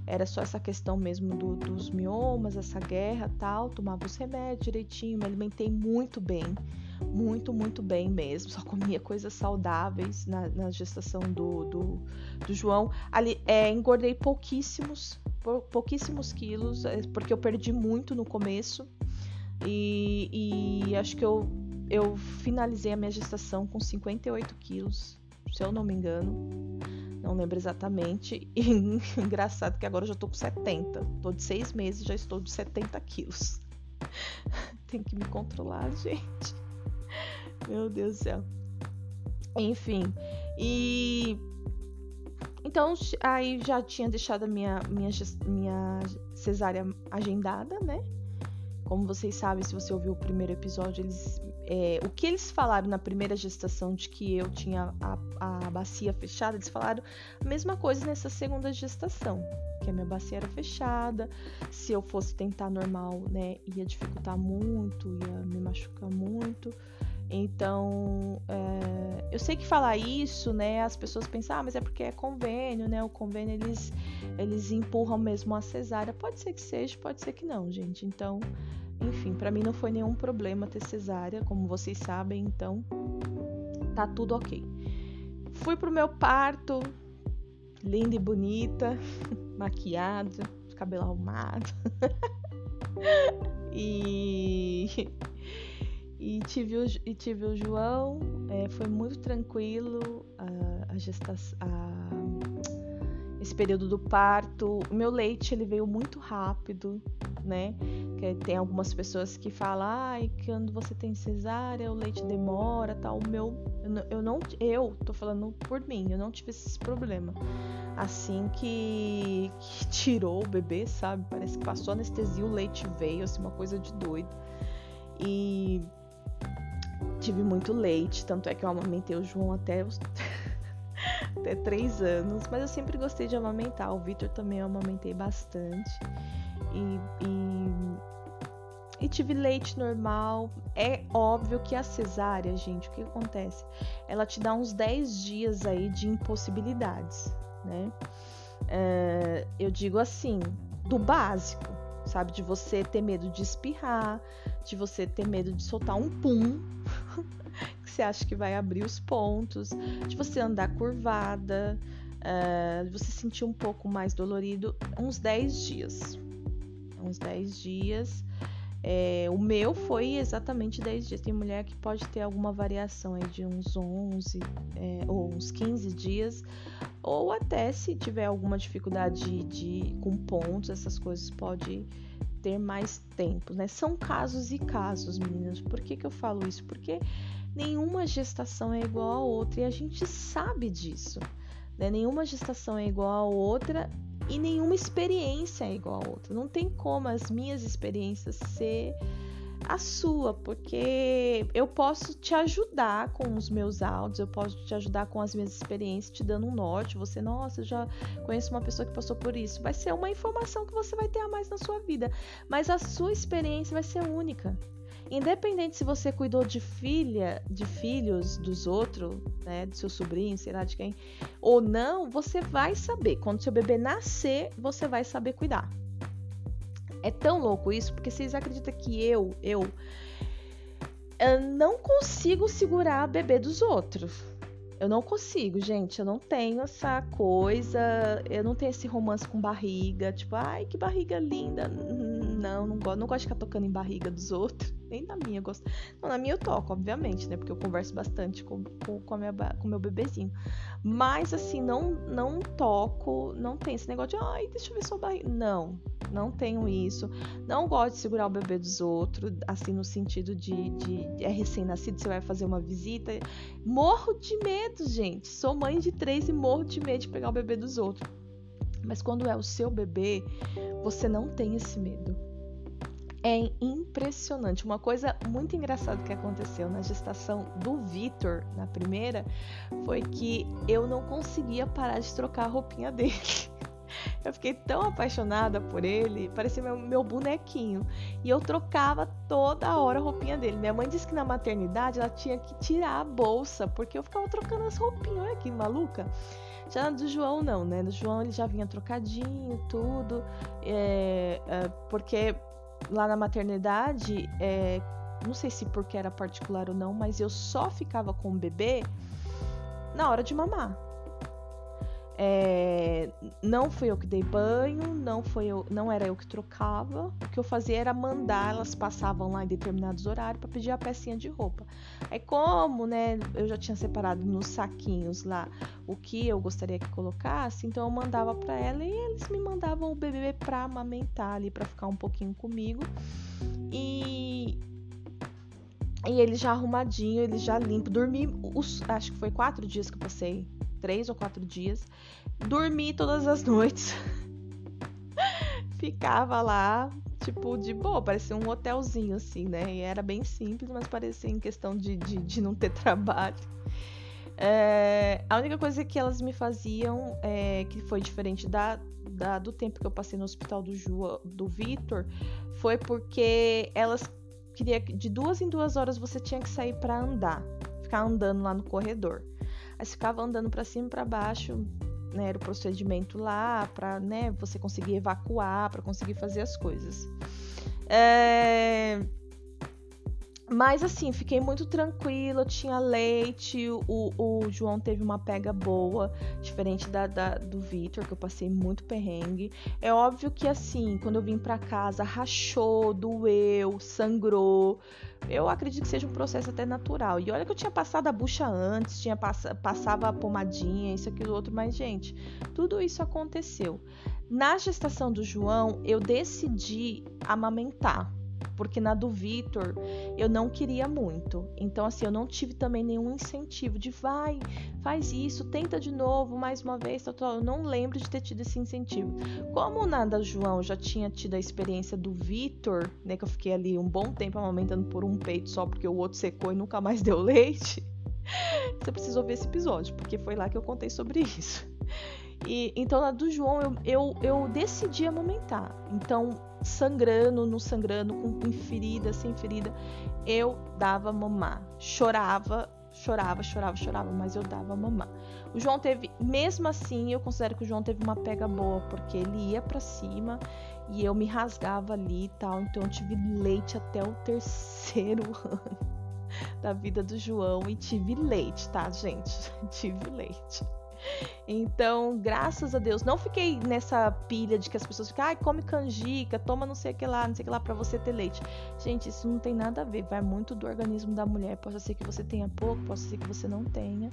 Era só essa questão mesmo do, dos miomas, essa guerra tal. Tomava os remédios direitinho, me alimentei muito bem. Muito, muito bem mesmo. Só comia coisas saudáveis na, na gestação do, do, do, João. Ali, é, engordei pouquíssimos, pouquíssimos quilos, é, porque eu perdi muito no começo. E, e acho que eu, eu finalizei a minha gestação com 58 quilos, se eu não me engano. Não lembro exatamente. E engraçado que agora eu já tô com 70. Tô de seis meses já estou de 70 quilos. Tem que me controlar, gente. Meu Deus do céu. Enfim. E. Então, aí já tinha deixado a minha, minha, minha cesárea agendada, né? Como vocês sabem, se você ouviu o primeiro episódio, eles, é, o que eles falaram na primeira gestação de que eu tinha a, a bacia fechada, eles falaram a mesma coisa nessa segunda gestação, que a minha bacia era fechada, se eu fosse tentar normal, né, ia dificultar muito, ia me machucar muito. Então, é, eu sei que falar isso, né, as pessoas pensam, ah, mas é porque é convênio, né? O convênio eles, eles empurram mesmo a cesárea. Pode ser que seja, pode ser que não, gente. Então, enfim, para mim não foi nenhum problema ter cesárea, como vocês sabem, então tá tudo ok. Fui pro meu parto, linda e bonita, maquiada, cabelo arrumado. e, e, tive o, e tive o João, é, foi muito tranquilo a, a gestação. esse período do parto, o meu leite ele veio muito rápido, né? Que tem algumas pessoas que falam, ai, ah, quando você tem cesárea, o leite demora, tal. O meu, eu não, eu tô falando por mim, eu não tive esse problema. Assim que, que tirou o bebê, sabe? Parece que passou anestesia, o leite veio, assim, uma coisa de doido. E tive muito leite, tanto é que eu amamentei o João até os até três anos, mas eu sempre gostei de amamentar. O Victor também eu amamentei bastante e, e, e tive leite normal. É óbvio que a cesárea, gente, o que acontece? Ela te dá uns 10 dias aí de impossibilidades, né? É, eu digo assim, do básico, sabe? De você ter medo de espirrar, de você ter medo de soltar um pum, que você acha que vai abrir os pontos, de você andar curvada, uh, de você sentir um pouco mais dolorido, uns 10 dias, uns 10 dias. É, o meu foi exatamente 10 dias. Tem mulher que pode ter alguma variação aí de uns 11 é, ou uns 15 dias, ou até se tiver alguma dificuldade de, com pontos, essas coisas pode ter mais tempo, né? São casos e casos, meninas. Por que, que eu falo isso? Porque nenhuma gestação é igual a outra e a gente sabe disso. Né? Nenhuma gestação é igual a outra e nenhuma experiência é igual a outra. Não tem como as minhas experiências ser a sua, porque eu posso te ajudar com os meus áudios, eu posso te ajudar com as minhas experiências, te dando um norte. Você, nossa, já conheço uma pessoa que passou por isso. Vai ser uma informação que você vai ter a mais na sua vida, mas a sua experiência vai ser única. Independente se você cuidou de filha, de filhos dos outros, né, do seu sobrinho, sei lá de quem, ou não, você vai saber. Quando seu bebê nascer, você vai saber cuidar. É tão louco isso, porque vocês acreditam que eu, eu, eu não consigo segurar bebê dos outros. Eu não consigo, gente. Eu não tenho essa coisa. Eu não tenho esse romance com barriga. Tipo, ai, que barriga linda. Não, não gosto, não gosto de ficar tocando em barriga dos outros. Nem na minha eu gosto. Não, na minha eu toco, obviamente, né? Porque eu converso bastante com, com, com, com meu bebezinho. Mas, assim, não, não toco. Não tem esse negócio de, ai, deixa eu ver sua barriga. Não, não tenho isso. Não gosto de segurar o bebê dos outros, assim, no sentido de, de, de é recém-nascido, você vai fazer uma visita. Morro de medo, gente. Sou mãe de três e morro de medo de pegar o bebê dos outros. Mas quando é o seu bebê, você não tem esse medo. É impressionante. Uma coisa muito engraçada que aconteceu na gestação do Vitor, na primeira, foi que eu não conseguia parar de trocar a roupinha dele. Eu fiquei tão apaixonada por ele, parecia meu, meu bonequinho. E eu trocava toda hora a roupinha dele. Minha mãe disse que na maternidade ela tinha que tirar a bolsa, porque eu ficava trocando as roupinhas. Olha que maluca. Já do João, não, né? Do João ele já vinha trocadinho, tudo. É, é, porque lá na maternidade, é, não sei se porque era particular ou não, mas eu só ficava com o bebê na hora de mamar. É, não fui eu que dei banho, não foi eu, não era eu que trocava. O que eu fazia era mandar, elas passavam lá em determinados horários para pedir a pecinha de roupa. Aí como, né, eu já tinha separado nos saquinhos lá o que eu gostaria que colocasse, então eu mandava para ela e eles me mandavam o bebê para amamentar ali para ficar um pouquinho comigo. E e ele já arrumadinho, ele já limpo. Dormi, os, acho que foi quatro dias que eu passei três ou quatro dias. Dormi todas as noites. Ficava lá, tipo, de boa, parecia um hotelzinho, assim, né? E era bem simples, mas parecia em questão de, de, de não ter trabalho. É, a única coisa que elas me faziam, é, que foi diferente da, da, do tempo que eu passei no hospital do, Ju, do Vitor, foi porque elas queria de duas em duas horas você tinha que sair para andar, ficar andando lá no corredor. Aí ficava andando para cima e para baixo, né, era o procedimento lá para né, você conseguir evacuar, para conseguir fazer as coisas. É... Mas assim, fiquei muito tranquila, tinha leite, o, o João teve uma pega boa, diferente da, da do Victor, que eu passei muito perrengue. É óbvio que assim, quando eu vim para casa, rachou, doeu, sangrou. Eu acredito que seja um processo até natural. E olha que eu tinha passado a bucha antes, tinha pass passava a pomadinha, isso, aquilo, outro, mas gente, tudo isso aconteceu. Na gestação do João, eu decidi amamentar porque na do Vitor eu não queria muito. Então, assim, eu não tive também nenhum incentivo de vai, faz isso, tenta de novo, mais uma vez, tal, tal. Eu não lembro de ter tido esse incentivo. Como na da João já tinha tido a experiência do Vitor, né, que eu fiquei ali um bom tempo amamentando por um peito só porque o outro secou e nunca mais deu leite. Você precisa ouvir esse episódio, porque foi lá que eu contei sobre isso. E, então, na do João, eu, eu, eu decidi amamentar. Então, sangrando, não sangrando, com ferida, sem ferida, eu dava mamar. Chorava, chorava, chorava, chorava, mas eu dava mamar. O João teve, mesmo assim, eu considero que o João teve uma pega boa, porque ele ia para cima e eu me rasgava ali e tal. Então, eu tive leite até o terceiro ano da vida do João e tive leite, tá, gente? tive leite. Então, graças a Deus, não fiquei nessa pilha de que as pessoas ficam, ai, come canjica, toma não sei o que lá, não sei o que lá para você ter leite. Gente, isso não tem nada a ver, vai muito do organismo da mulher. Pode ser que você tenha pouco, pode ser que você não tenha,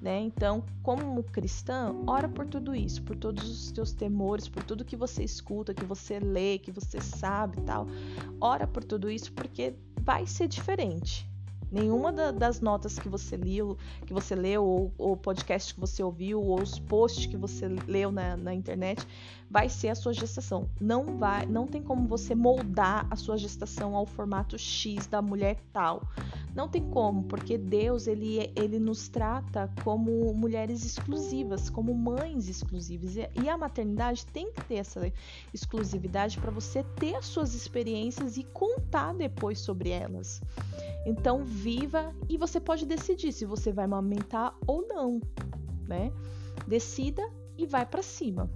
né? Então, como cristã, ora por tudo isso, por todos os teus temores, por tudo que você escuta, que você lê, que você sabe, tal. Ora por tudo isso porque vai ser diferente. Nenhuma da, das notas que você leu, que você leu, ou, ou podcast que você ouviu, ou os posts que você leu na, na internet, vai ser a sua gestação. Não vai, não tem como você moldar a sua gestação ao formato X da mulher tal. Não tem como, porque Deus ele, ele nos trata como mulheres exclusivas, como mães exclusivas. E a maternidade tem que ter essa exclusividade para você ter as suas experiências e contar depois sobre elas. Então, viva e você pode decidir se você vai amamentar ou não, né? Decida e vai para cima.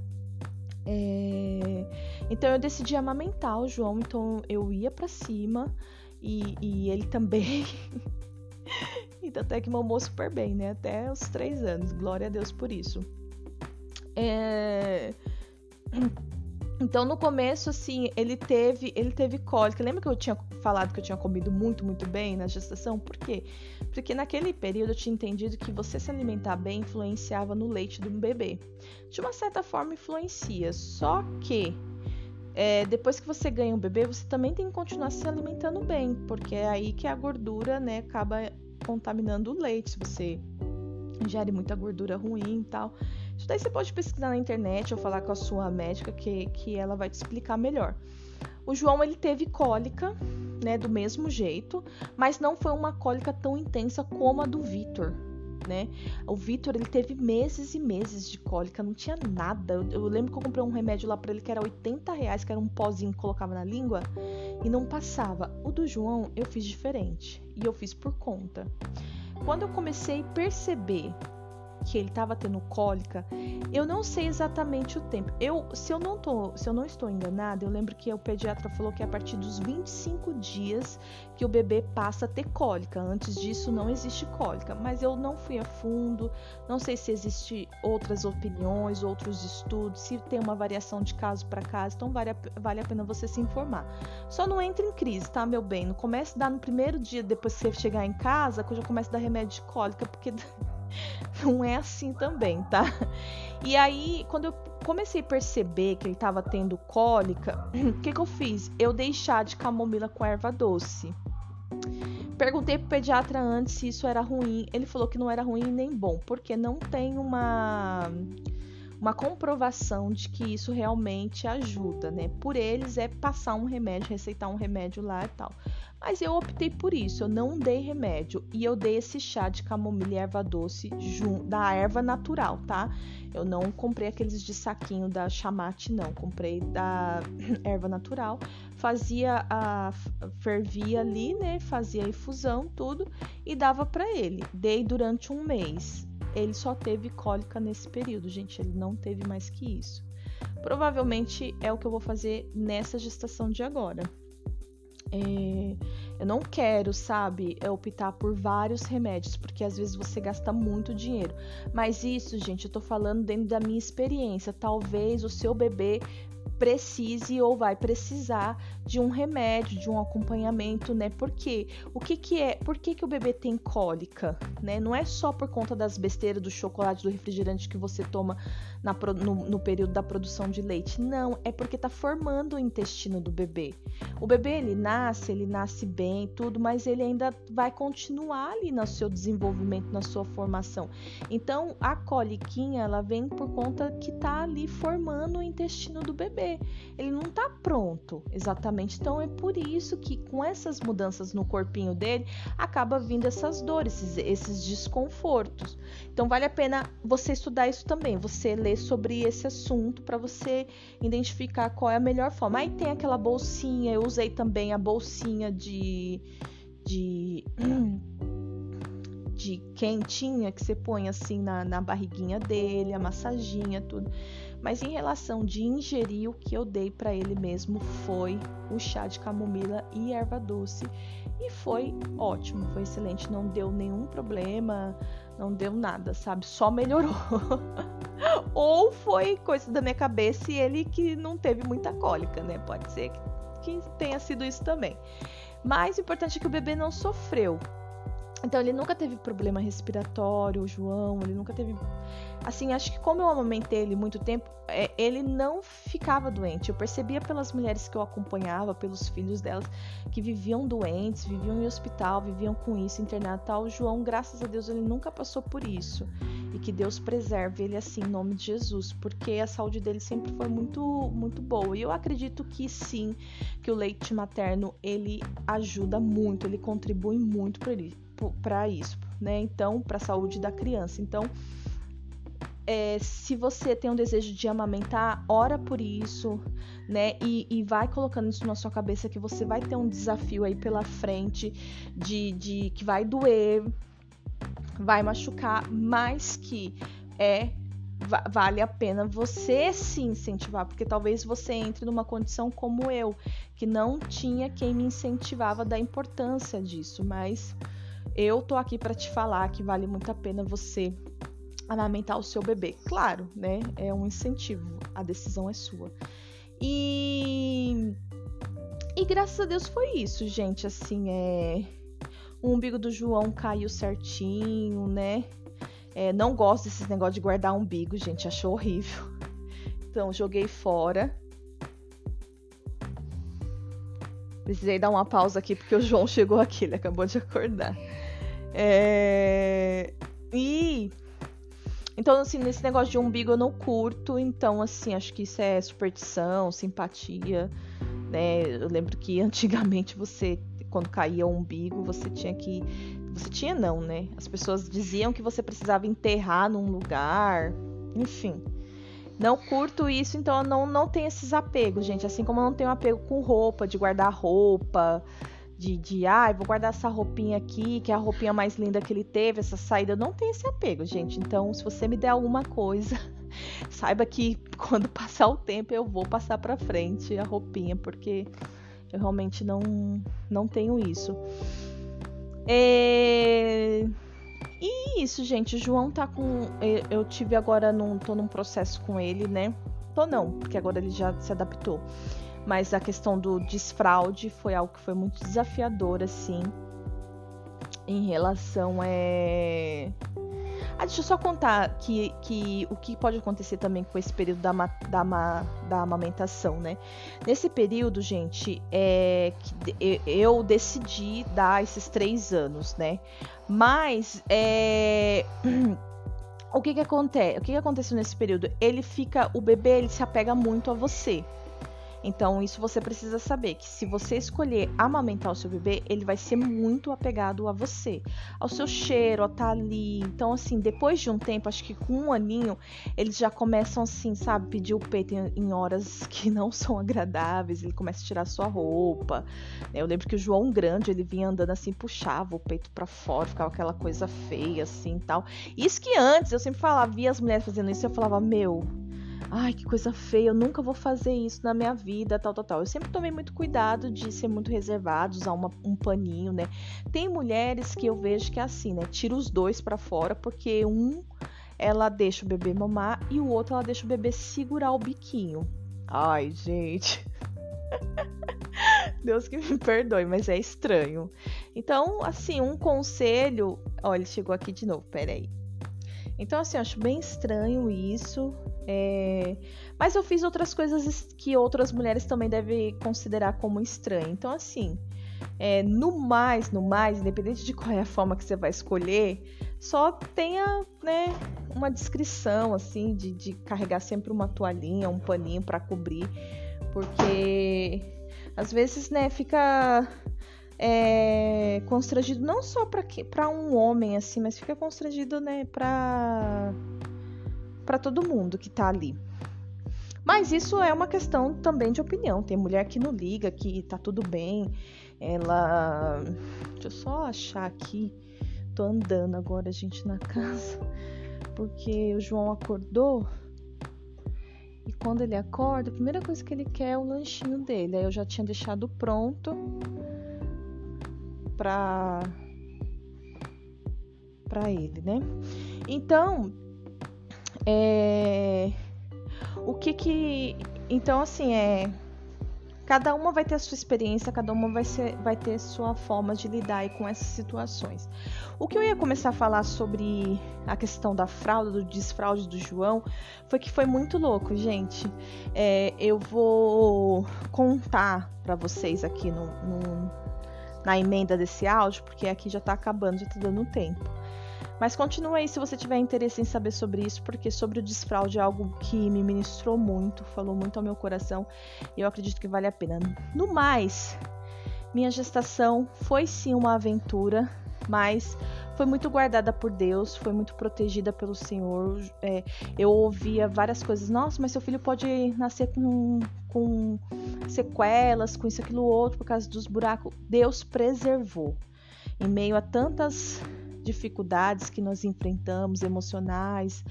É... Então eu decidi amamentar o João, então eu ia para cima e, e, ele também. então até que mamou super bem, né? Até os três anos. Glória a Deus por isso. É... Então no começo assim ele teve ele teve cólica. Lembra que eu tinha falado que eu tinha comido muito muito bem na gestação? Por quê? Porque naquele período eu tinha entendido que você se alimentar bem influenciava no leite do bebê. De uma certa forma influencia, só que é, depois que você ganha um bebê, você também tem que continuar se alimentando bem, porque é aí que a gordura, né, acaba contaminando o leite, se você ingere muita gordura ruim e tal. Isso daí você pode pesquisar na internet ou falar com a sua médica que, que ela vai te explicar melhor. O João ele teve cólica, né, do mesmo jeito, mas não foi uma cólica tão intensa como a do Vitor, né? O Vitor ele teve meses e meses de cólica, não tinha nada. Eu, eu lembro que eu comprei um remédio lá para ele que era 80 reais, que era um pozinho que colocava na língua e não passava. O do João eu fiz diferente e eu fiz por conta. Quando eu comecei a perceber que ele estava tendo cólica, eu não sei exatamente o tempo. Eu, se eu não tô, se eu não estou enganada, eu lembro que o pediatra falou que é a partir dos 25 dias que o bebê passa a ter cólica. Antes disso não existe cólica, mas eu não fui a fundo, não sei se existe outras opiniões, outros estudos, se tem uma variação de caso para caso, então vale a, vale a pena você se informar. Só não entre em crise, tá, meu bem? Não comece a dar no primeiro dia depois que você chegar em casa, que eu já a dar remédio de cólica, porque não é assim também, tá? E aí, quando eu comecei a perceber que ele estava tendo cólica, o que, que eu fiz? Eu dei chá de camomila com erva doce. Perguntei pro pediatra antes se isso era ruim. Ele falou que não era ruim nem bom, porque não tem uma uma comprovação de que isso realmente ajuda, né? Por eles é passar um remédio, receitar um remédio lá e tal. Mas eu optei por isso, eu não dei remédio e eu dei esse chá de camomila e erva doce da erva natural, tá? Eu não comprei aqueles de saquinho da chamate, não, comprei da erva natural. Fazia a fervia ali, né? Fazia a infusão, tudo e dava para ele. Dei durante um mês. Ele só teve cólica nesse período, gente, ele não teve mais que isso. Provavelmente é o que eu vou fazer nessa gestação de agora. É, eu não quero, sabe, é optar por vários remédios, porque às vezes você gasta muito dinheiro. Mas isso, gente, eu tô falando dentro da minha experiência. Talvez o seu bebê precise ou vai precisar de um remédio, de um acompanhamento, né? Porque o que que é? Por que que o bebê tem cólica, né? Não é só por conta das besteiras do chocolate, do refrigerante que você toma na, no, no, período da produção de leite. Não, é porque tá formando o intestino do bebê. O bebê ele nasce, ele nasce bem, tudo, mas ele ainda vai continuar ali no seu desenvolvimento, na sua formação. Então, a coliquinha, ela vem por conta que tá ali formando o intestino do bebê ele não está pronto exatamente. Então é por isso que com essas mudanças no corpinho dele acaba vindo essas dores, esses, esses desconfortos. Então vale a pena você estudar isso também, você ler sobre esse assunto para você identificar qual é a melhor forma. Aí tem aquela bolsinha, eu usei também a bolsinha de de de quentinha que você põe assim na, na barriguinha dele, a massaginha, tudo. Mas em relação de ingerir, o que eu dei para ele mesmo foi o chá de camomila e erva doce. E foi ótimo, foi excelente, não deu nenhum problema, não deu nada, sabe? Só melhorou. Ou foi coisa da minha cabeça e ele que não teve muita cólica, né? Pode ser que tenha sido isso também. Mas o importante é que o bebê não sofreu. Então ele nunca teve problema respiratório, o João, ele nunca teve. Assim, acho que como eu amamentei ele muito tempo, é, ele não ficava doente. Eu percebia pelas mulheres que eu acompanhava, pelos filhos delas, que viviam doentes, viviam em hospital, viviam com isso, internado tal. O João, graças a Deus, ele nunca passou por isso. E que Deus preserve ele assim, em nome de Jesus, porque a saúde dele sempre foi muito, muito boa. E eu acredito que sim, que o leite materno ele ajuda muito, ele contribui muito para ele para isso, né? Então, para a saúde da criança. Então, é, se você tem um desejo de amamentar, ora por isso, né? E, e, vai colocando isso na sua cabeça que você vai ter um desafio aí pela frente de, de que vai doer, vai machucar, mas que é vale a pena você se incentivar, porque talvez você entre numa condição como eu, que não tinha quem me incentivava da importância disso, mas eu tô aqui para te falar que vale muito a pena você amamentar o seu bebê. Claro, né? É um incentivo, a decisão é sua. E e graças a Deus foi isso, gente, assim, é o umbigo do João caiu certinho, né? É, não gosto desses negócio de guardar umbigo, gente, achou horrível. Então, joguei fora. Precisei dar uma pausa aqui porque o João chegou aqui, ele acabou de acordar. É... E. Então, assim, nesse negócio de umbigo eu não curto, então, assim, acho que isso é superstição, simpatia, né? Eu lembro que antigamente você, quando caía o umbigo, você tinha que. Você tinha, não, né? As pessoas diziam que você precisava enterrar num lugar, enfim. Não curto isso, então eu não, não tenho esses apegos, gente. Assim como eu não tenho apego com roupa, de guardar roupa, de, de ah, vou guardar essa roupinha aqui, que é a roupinha mais linda que ele teve, essa saída. Eu não tenho esse apego, gente. Então, se você me der alguma coisa, saiba que quando passar o tempo eu vou passar para frente a roupinha, porque eu realmente não, não tenho isso. É... E isso, gente. O João tá com. Eu tive agora num. tô num processo com ele, né? Tô não, porque agora ele já se adaptou. Mas a questão do desfraude foi algo que foi muito desafiador, assim, em relação é... Ah, deixa eu só contar que, que o que pode acontecer também com esse período da, da, da amamentação, né? Nesse período, gente, é que eu decidi dar esses três anos, né? Mas é, o que que acontece? O que, que aconteceu nesse período? Ele fica, o bebê, ele se apega muito a você. Então, isso você precisa saber que se você escolher amamentar o seu bebê, ele vai ser muito apegado a você, ao seu cheiro, a estar tá ali. Então, assim, depois de um tempo, acho que com um aninho, eles já começam assim, sabe, pedir o peito em, horas que não são agradáveis, ele começa a tirar sua roupa. Eu lembro que o João Grande, ele vinha andando assim, puxava o peito para fora, ficava aquela coisa feia assim, tal. Isso que antes eu sempre falava, via as mulheres fazendo isso, eu falava, meu, ai, que coisa feia, eu nunca vou fazer isso na minha vida, tal, tal, tal. Eu sempre tomei muito cuidado de ser muito reservado, usar uma, um paninho, né? Tem mulheres que eu vejo que é assim, né? Tira os dois para fora, porque um ela deixa o bebê mamar e o outro ela deixa o bebê segurar o biquinho. Ai, gente. Deus que me perdoe, mas é estranho. Então, assim, um conselho. Olha, ele chegou aqui de novo, peraí. Então, assim, eu acho bem estranho isso. É... Mas eu fiz outras coisas que outras mulheres também devem considerar como estranho. Então, assim, é, no mais, no mais, independente de qual é a forma que você vai escolher, só tenha, né, uma descrição, assim, de, de carregar sempre uma toalhinha, um paninho para cobrir, porque às vezes, né, fica é, constrangido não só para um homem assim, mas fica constrangido, né, para para todo mundo que tá ali. Mas isso é uma questão também de opinião. Tem mulher que não liga, que tá tudo bem. Ela. Deixa eu só achar aqui Tô andando agora, gente, na casa, porque o João acordou. E quando ele acorda, a primeira coisa que ele quer é o lanchinho dele. Aí eu já tinha deixado pronto pra para ele, né? Então, é o que que então assim é Cada uma vai ter a sua experiência, cada uma vai, ser, vai ter sua forma de lidar com essas situações. O que eu ia começar a falar sobre a questão da fraude, do desfraude do João, foi que foi muito louco, gente. É, eu vou contar para vocês aqui no, no, na emenda desse áudio, porque aqui já tá acabando, já tá dando tempo. Mas continue aí se você tiver interesse em saber sobre isso, porque sobre o desfraude é algo que me ministrou muito, falou muito ao meu coração e eu acredito que vale a pena. No mais, minha gestação foi sim uma aventura, mas foi muito guardada por Deus, foi muito protegida pelo Senhor. É, eu ouvia várias coisas, nossa, mas seu filho pode nascer com, com sequelas, com isso, aquilo, outro, por causa dos buracos. Deus preservou. Em meio a tantas dificuldades que nós enfrentamos, emocionais,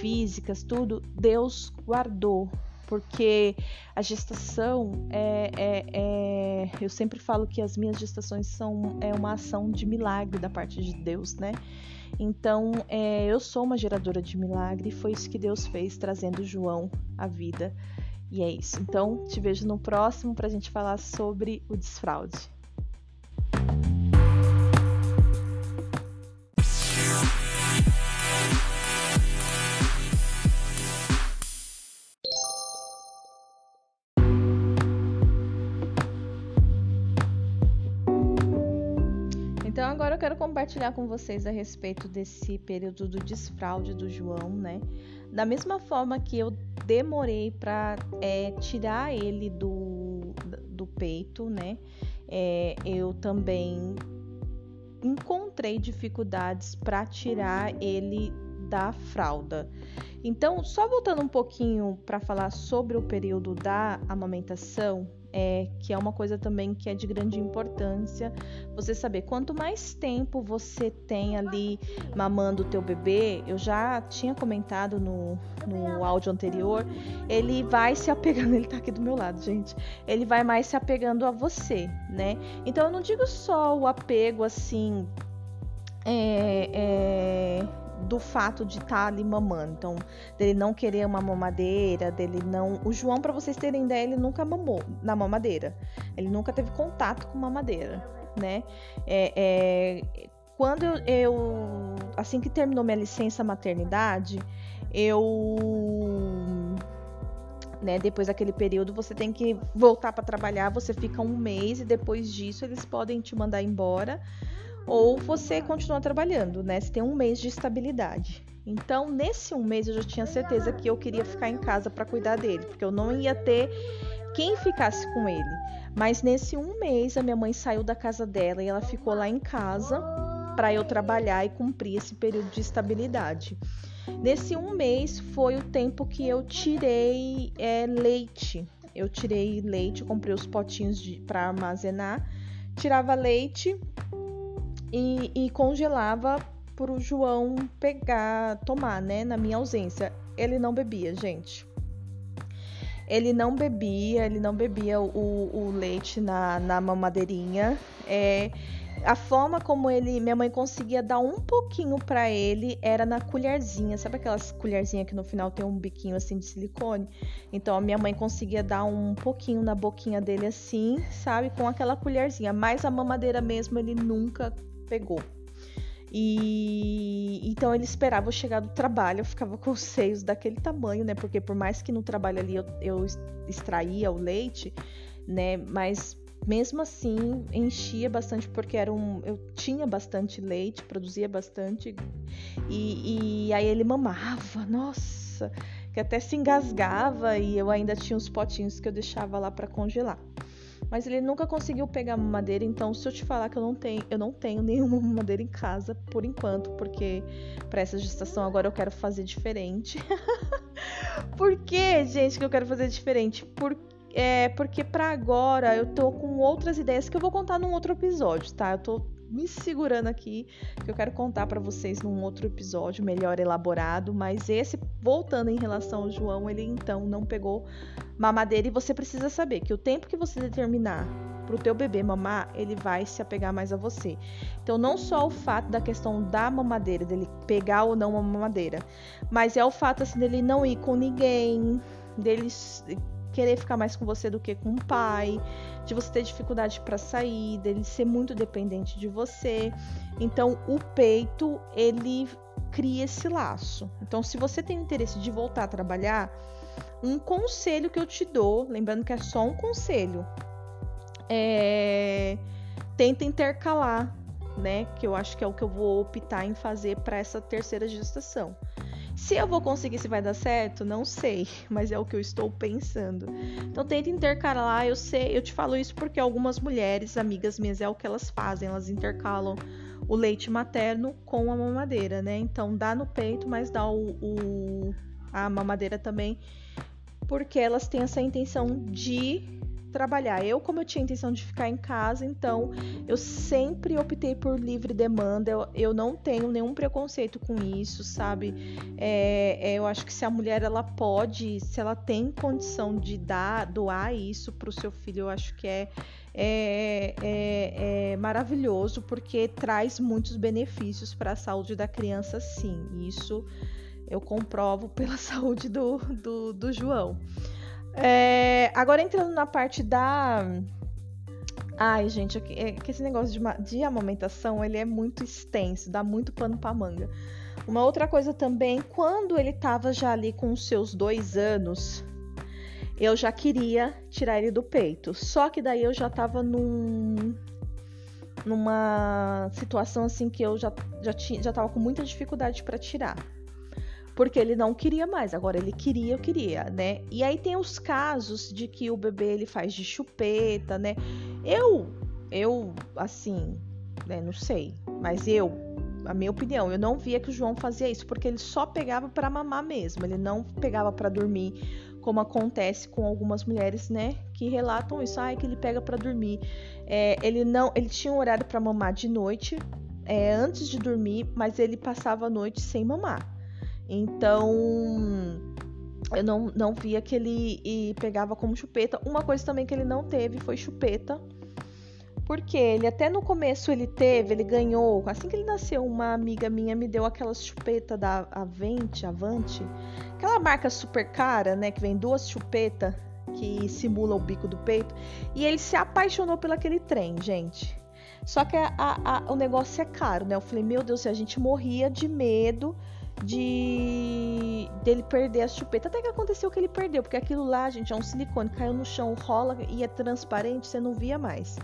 físicas, tudo, Deus guardou. Porque a gestação é, é, é, Eu sempre falo que as minhas gestações são é uma ação de milagre da parte de Deus, né? Então, é, eu sou uma geradora de milagre e foi isso que Deus fez, trazendo João à vida. E é isso. Então, te vejo no próximo para a gente falar sobre o desfraude. Quero compartilhar com vocês a respeito desse período do desfraude do João, né? Da mesma forma que eu demorei para é, tirar ele do, do peito, né? É, eu também encontrei dificuldades para tirar ele da fralda. Então, só voltando um pouquinho para falar sobre o período da amamentação, é, que é uma coisa também que é de grande importância. Você saber quanto mais tempo você tem ali mamando o teu bebê, eu já tinha comentado no, no áudio anterior, ele vai se apegando, ele tá aqui do meu lado, gente. Ele vai mais se apegando a você, né? Então eu não digo só o apego assim. É, é, do fato de estar tá ali mamando. Então, dele não querer uma mamadeira, dele não. O João, para vocês terem ideia, ele nunca mamou na mamadeira. Ele nunca teve contato com mamadeira, né? É, é... Quando eu. Assim que terminou minha licença maternidade, eu. Né, depois daquele período você tem que voltar para trabalhar, você fica um mês e depois disso eles podem te mandar embora ou você continua trabalhando, né? Você tem um mês de estabilidade. Então, nesse um mês eu já tinha certeza que eu queria ficar em casa para cuidar dele, porque eu não ia ter quem ficasse com ele. Mas nesse um mês a minha mãe saiu da casa dela e ela ficou lá em casa para eu trabalhar e cumprir esse período de estabilidade. Nesse um mês foi o tempo que eu tirei é, leite. Eu tirei leite, comprei os potinhos para armazenar, tirava leite e, e congelava para o João pegar, tomar, né? Na minha ausência. Ele não bebia, gente. Ele não bebia, ele não bebia o, o leite na, na mamadeirinha. É, a forma como ele, minha mãe conseguia dar um pouquinho para ele era na colherzinha, sabe aquelas colherzinhas que no final tem um biquinho assim de silicone? Então a minha mãe conseguia dar um pouquinho na boquinha dele assim, sabe, com aquela colherzinha, mas a mamadeira mesmo ele nunca pegou. E então ele esperava eu chegar do trabalho, eu ficava com os seios daquele tamanho, né? Porque por mais que no trabalho ali eu, eu extraía o leite, né? Mas mesmo assim enchia bastante porque era um, eu tinha bastante leite, produzia bastante e, e aí ele mamava, nossa, que até se engasgava e eu ainda tinha os potinhos que eu deixava lá para congelar mas ele nunca conseguiu pegar madeira, então se eu te falar que eu não tenho, eu não tenho nenhuma madeira em casa por enquanto, porque para essa gestação agora eu quero fazer diferente. por que, gente, que eu quero fazer diferente? Por, é, porque para agora eu tô com outras ideias que eu vou contar num outro episódio, tá? Eu tô me segurando aqui, que eu quero contar para vocês num outro episódio melhor elaborado, mas esse voltando em relação ao João, ele então não pegou mamadeira e você precisa saber que o tempo que você determinar para o teu bebê mamar, ele vai se apegar mais a você. Então, não só o fato da questão da mamadeira, dele pegar ou não uma mamadeira, mas é o fato assim dele não ir com ninguém, dele querer ficar mais com você do que com o pai, de você ter dificuldade para sair, dele ser muito dependente de você. Então, o peito, ele cria esse laço. Então, se você tem interesse de voltar a trabalhar, um conselho que eu te dou, lembrando que é só um conselho, é, tenta intercalar, né? Que eu acho que é o que eu vou optar em fazer para essa terceira gestação. Se eu vou conseguir, se vai dar certo, não sei, mas é o que eu estou pensando. Então tenta intercalar, eu sei, eu te falo isso porque algumas mulheres, amigas minhas, é o que elas fazem, elas intercalam o leite materno com a mamadeira, né? Então dá no peito, mas dá o, o a mamadeira também, porque elas têm essa intenção de trabalhar. Eu, como eu tinha intenção de ficar em casa, então eu sempre optei por livre demanda. Eu, eu não tenho nenhum preconceito com isso, sabe? É, é, eu acho que se a mulher ela pode, se ela tem condição de dar, doar isso para o seu filho, eu acho que é, é, é, é maravilhoso porque traz muitos benefícios para a saúde da criança, sim. Isso eu comprovo pela saúde do, do, do João. É, agora entrando na parte da. Ai, gente, é que esse negócio de, de amamentação ele é muito extenso, dá muito pano pra manga. Uma outra coisa também, quando ele tava já ali com os seus dois anos, eu já queria tirar ele do peito. Só que daí eu já tava num, numa situação assim que eu já, já, tinha, já tava com muita dificuldade para tirar porque ele não queria mais, agora ele queria, eu queria, né? E aí tem os casos de que o bebê ele faz de chupeta, né? Eu, eu, assim, né, não sei, mas eu, a minha opinião, eu não via que o João fazia isso, porque ele só pegava para mamar mesmo, ele não pegava para dormir, como acontece com algumas mulheres, né, que relatam isso, ai, que ele pega para dormir. É, ele não, ele tinha um horário para mamar de noite, é, antes de dormir, mas ele passava a noite sem mamar. Então, eu não, não via que ele pegava como chupeta. Uma coisa também que ele não teve foi chupeta. Porque ele até no começo ele teve, ele ganhou. Assim que ele nasceu, uma amiga minha me deu aquelas chupeta da Avente, Avante. Aquela marca super cara, né? Que vem duas chupetas que simula o bico do peito. E ele se apaixonou pelo aquele trem, gente. Só que a, a, o negócio é caro, né? Eu falei, meu Deus, a gente morria de medo de dele perder a chupeta. Até que aconteceu que ele perdeu, porque aquilo lá, gente, é um silicone, caiu no chão, rola e é transparente, você não via mais.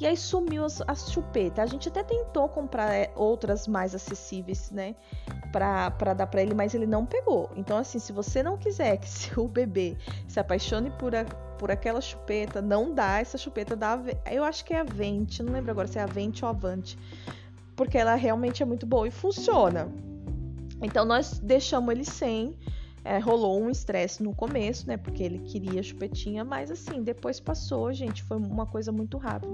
E aí sumiu as, as chupetas. A gente até tentou comprar é, outras mais acessíveis, né? Pra, dar pra ele, mas ele não pegou. Então, assim, se você não quiser que seu bebê se apaixone por, a, por aquela chupeta, não dá essa chupeta da. Eu acho que é a Vente, não lembro agora se é a Vente ou Avante. Porque ela realmente é muito boa e funciona. Então nós deixamos ele sem. É, rolou um estresse no começo, né? Porque ele queria chupetinha, mas assim, depois passou, gente, foi uma coisa muito rápida.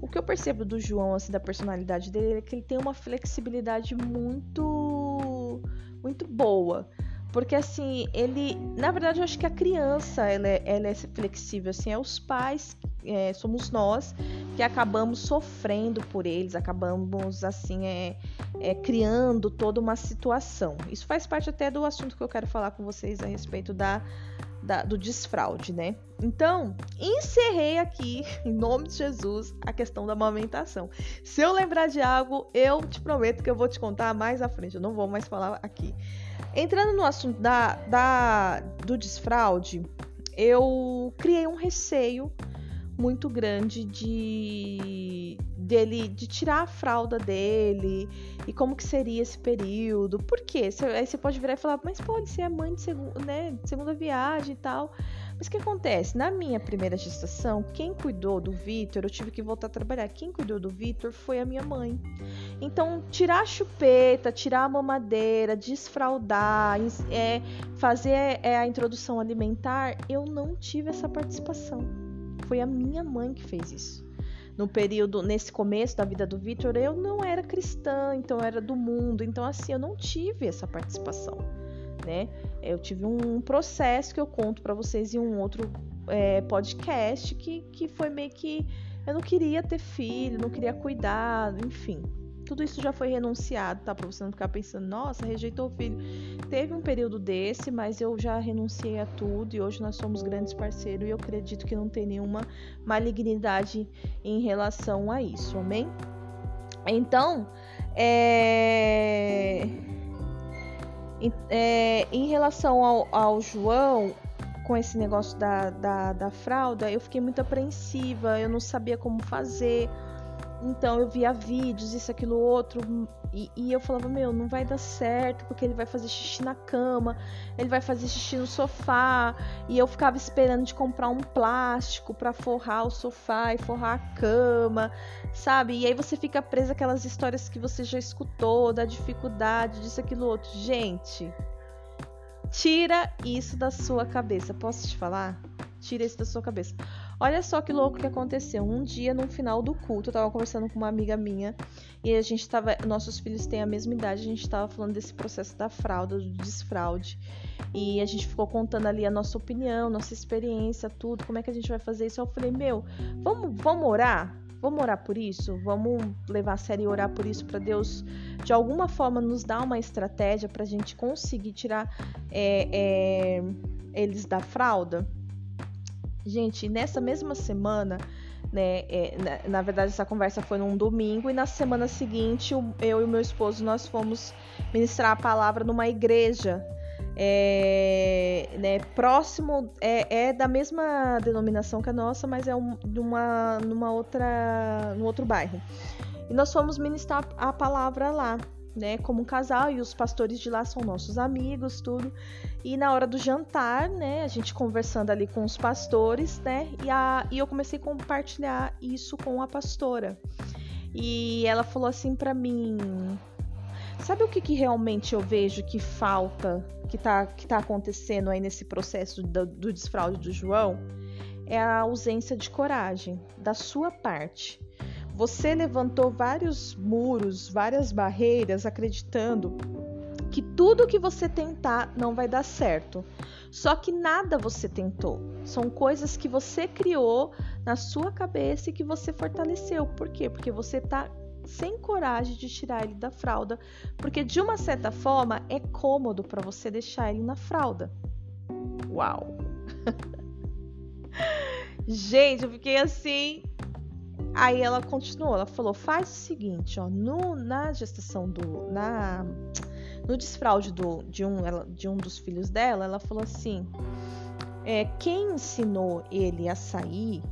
O que eu percebo do João, assim, da personalidade dele, é que ele tem uma flexibilidade muito, muito boa. Porque assim, ele. Na verdade, eu acho que a criança ela é, ela é flexível, assim, é os pais, é, somos nós que acabamos sofrendo por eles, acabamos assim, é, é, criando toda uma situação. Isso faz parte até do assunto que eu quero falar com vocês a respeito da, da, do desfraude, né? Então, encerrei aqui, em nome de Jesus, a questão da amamentação. Se eu lembrar de algo, eu te prometo que eu vou te contar mais à frente. Eu não vou mais falar aqui. Entrando no assunto da, da, do desfraude, eu criei um receio muito grande de dele de tirar a fralda dele e como que seria esse período. Por quê? Aí você pode virar e falar, mas pode ser a mãe de, né, de segunda viagem e tal. Mas o que acontece? Na minha primeira gestação, quem cuidou do Vitor, eu tive que voltar a trabalhar. Quem cuidou do Vitor foi a minha mãe. Então, tirar a chupeta, tirar a mamadeira, desfraldar, é, fazer é, a introdução alimentar, eu não tive essa participação. Foi a minha mãe que fez isso. no período, nesse começo da vida do Vitor, eu não era cristã, então era do mundo. Então, assim, eu não tive essa participação, né? Eu tive um processo que eu conto para vocês em um outro é, podcast que, que foi meio que. Eu não queria ter filho, não queria cuidar, enfim. Tudo isso já foi renunciado, tá? Pra você não ficar pensando, nossa, rejeitou o filho. Teve um período desse, mas eu já renunciei a tudo e hoje nós somos grandes parceiros e eu acredito que não tem nenhuma malignidade em relação a isso, amém? Então, é... É, em relação ao, ao, João, com esse negócio da, da, da fralda, eu fiquei muito apreensiva, eu não sabia como fazer. Então eu via vídeos, isso, aquilo, outro, e, e, eu falava, meu, não vai dar certo, porque ele vai fazer xixi na cama, ele vai fazer xixi no sofá, e eu ficava esperando de comprar um plástico para forrar o sofá e forrar a cama, sabe? E aí você fica presa aquelas histórias que você já escutou, da dificuldade, disso, aquilo, outro. Gente, tira isso da sua cabeça. Posso te falar? Tira isso da sua cabeça. Olha só que louco que aconteceu. Um dia, no final do culto, eu tava conversando com uma amiga minha e a gente tava. Nossos filhos têm a mesma idade, a gente tava falando desse processo da fralda, do desfraude. E a gente ficou contando ali a nossa opinião, nossa experiência, tudo, como é que a gente vai fazer isso. Eu falei, meu, vamos, vamos orar? Vamos orar por isso? Vamos levar a sério e orar por isso para Deus, de alguma forma, nos dar uma estratégia para a gente conseguir tirar é, é, eles da fralda? Gente, nessa mesma semana, né, é, na, na, verdade essa conversa foi num domingo e na semana seguinte eu, eu e o meu esposo nós fomos ministrar a palavra numa igreja é, né, próximo é, é, da mesma denominação que a nossa, mas é um, numa, numa outra, num outro bairro. E nós fomos ministrar a palavra lá né, como um casal e os pastores de lá são nossos amigos, tudo. E na hora do jantar, né, a gente conversando ali com os pastores, né, e, a, e eu comecei a compartilhar isso com a pastora. E ela falou assim para mim: Sabe o que, que realmente eu vejo que falta, que tá, que tá acontecendo aí nesse processo do, do desfraude do João? É a ausência de coragem da sua parte você levantou vários muros, várias barreiras, acreditando que tudo que você tentar não vai dar certo. Só que nada você tentou. São coisas que você criou na sua cabeça e que você fortaleceu. Por quê? Porque você tá sem coragem de tirar ele da fralda, porque de uma certa forma é cômodo para você deixar ele na fralda. Uau. Gente, eu fiquei assim Aí ela continuou, ela falou: faz o seguinte, ó, no, na gestação do. Na, no desfraude do, de, um, ela, de um dos filhos dela, ela falou assim: é, quem ensinou ele a sair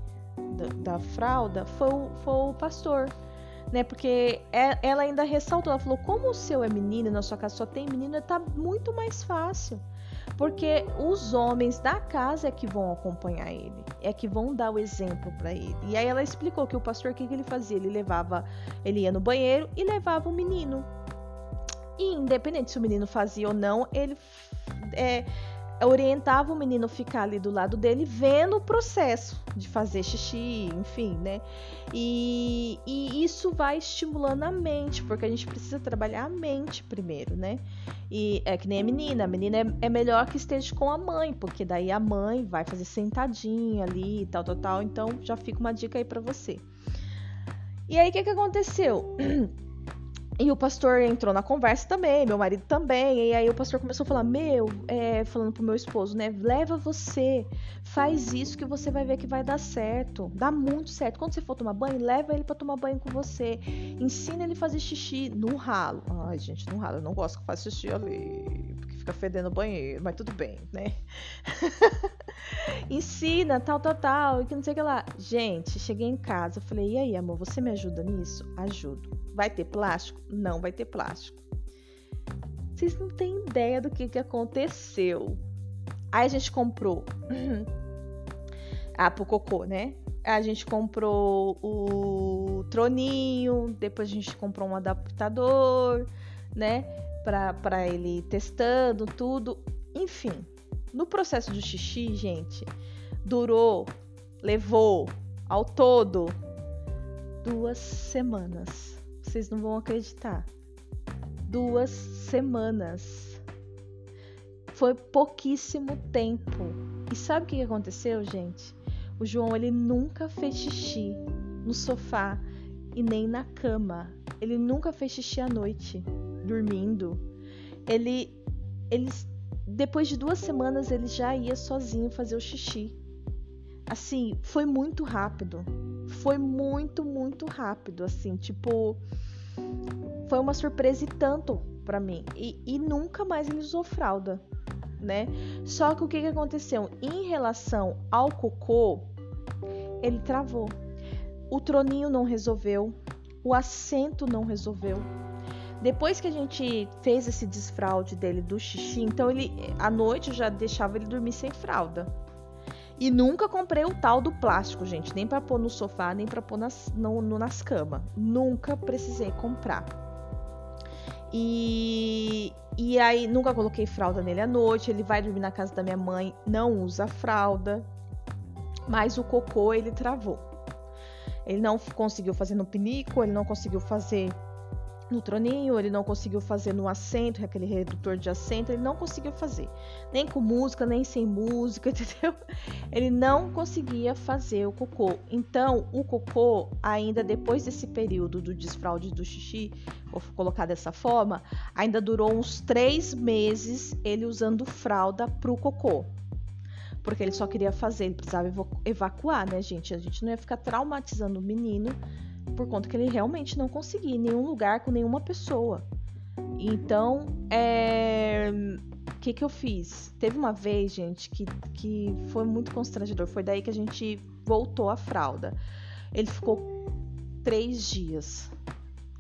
da, da fralda foi o, foi o pastor. Né, porque é, ela ainda ressaltou, ela falou, como o seu é menino, na sua casa só tem menino, tá muito mais fácil porque os homens da casa é que vão acompanhar ele, é que vão dar o exemplo para ele. E aí ela explicou que o pastor o que, ele fazia, ele levava, ele ia no banheiro e levava o menino. E independente se o menino fazia ou não, ele é, orientava o menino ficar ali do lado dele, vendo o processo de fazer xixi, enfim, né? E, e, isso vai estimulando a mente, porque a gente precisa trabalhar a mente primeiro, né? E é que nem a menina, a menina é, é melhor que esteja com a mãe, porque daí a mãe vai fazer sentadinha ali e tal, tal, tal. Então já fica uma dica aí para você. E aí o que, que aconteceu? E o pastor entrou na conversa também, meu marido também. E aí o pastor começou a falar: Meu, é, falando pro meu esposo, né? Leva você, faz isso que você vai ver que vai dar certo. Dá muito certo. Quando você for tomar banho, leva ele para tomar banho com você. Ensina ele a fazer xixi no ralo. Ai, gente, no ralo. Eu não gosto que faça xixi ali, porque fica fedendo o banheiro, mas tudo bem, né? Ensina, tal, tal, tal, e que não sei o que lá. Gente, cheguei em casa, falei: E aí, amor, você me ajuda nisso? Ajudo. Vai ter plástico? Não vai ter plástico. Vocês não têm ideia do que, que aconteceu. Aí a gente comprou. ah, pro cocô, né? A gente comprou o troninho, depois a gente comprou um adaptador, né? Pra ele testando tudo. Enfim, no processo do xixi, gente, durou, levou ao todo duas semanas. Vocês não vão acreditar. Duas semanas. Foi pouquíssimo tempo. E sabe o que aconteceu, gente? O João ele nunca fez xixi no sofá e nem na cama. Ele nunca fez xixi à noite, dormindo. Ele, ele depois de duas semanas ele já ia sozinho fazer o xixi. Assim, foi muito rápido. Foi muito, muito rápido, assim, tipo, foi uma surpresa e tanto para mim. E, e nunca mais ele usou fralda né? Só que o que, que aconteceu? Em relação ao cocô, ele travou. O troninho não resolveu, o assento não resolveu. Depois que a gente fez esse desfraude dele do xixi, então ele à noite eu já deixava ele dormir sem fralda. E nunca comprei o tal do plástico, gente, nem para pôr no sofá, nem para pôr nas, no, no, nas camas. Nunca precisei comprar. E, e aí, nunca coloquei fralda nele à noite. Ele vai dormir na casa da minha mãe, não usa fralda. Mas o cocô ele travou. Ele não conseguiu fazer no pinico, ele não conseguiu fazer no troninho, ele não conseguiu fazer no assento, aquele redutor de assento, ele não conseguiu fazer. Nem com música, nem sem música, entendeu? Ele não conseguia fazer o cocô. Então, o cocô, ainda depois desse período do desfraude do xixi, vou colocar dessa forma, ainda durou uns três meses ele usando fralda pro cocô. Porque ele só queria fazer, ele precisava evacuar, né, gente? A gente não ia ficar traumatizando o menino por conta que ele realmente não conseguia em nenhum lugar com nenhuma pessoa. Então, é... o que, que eu fiz? Teve uma vez, gente, que, que foi muito constrangedor. Foi daí que a gente voltou a fralda. Ele ficou três dias.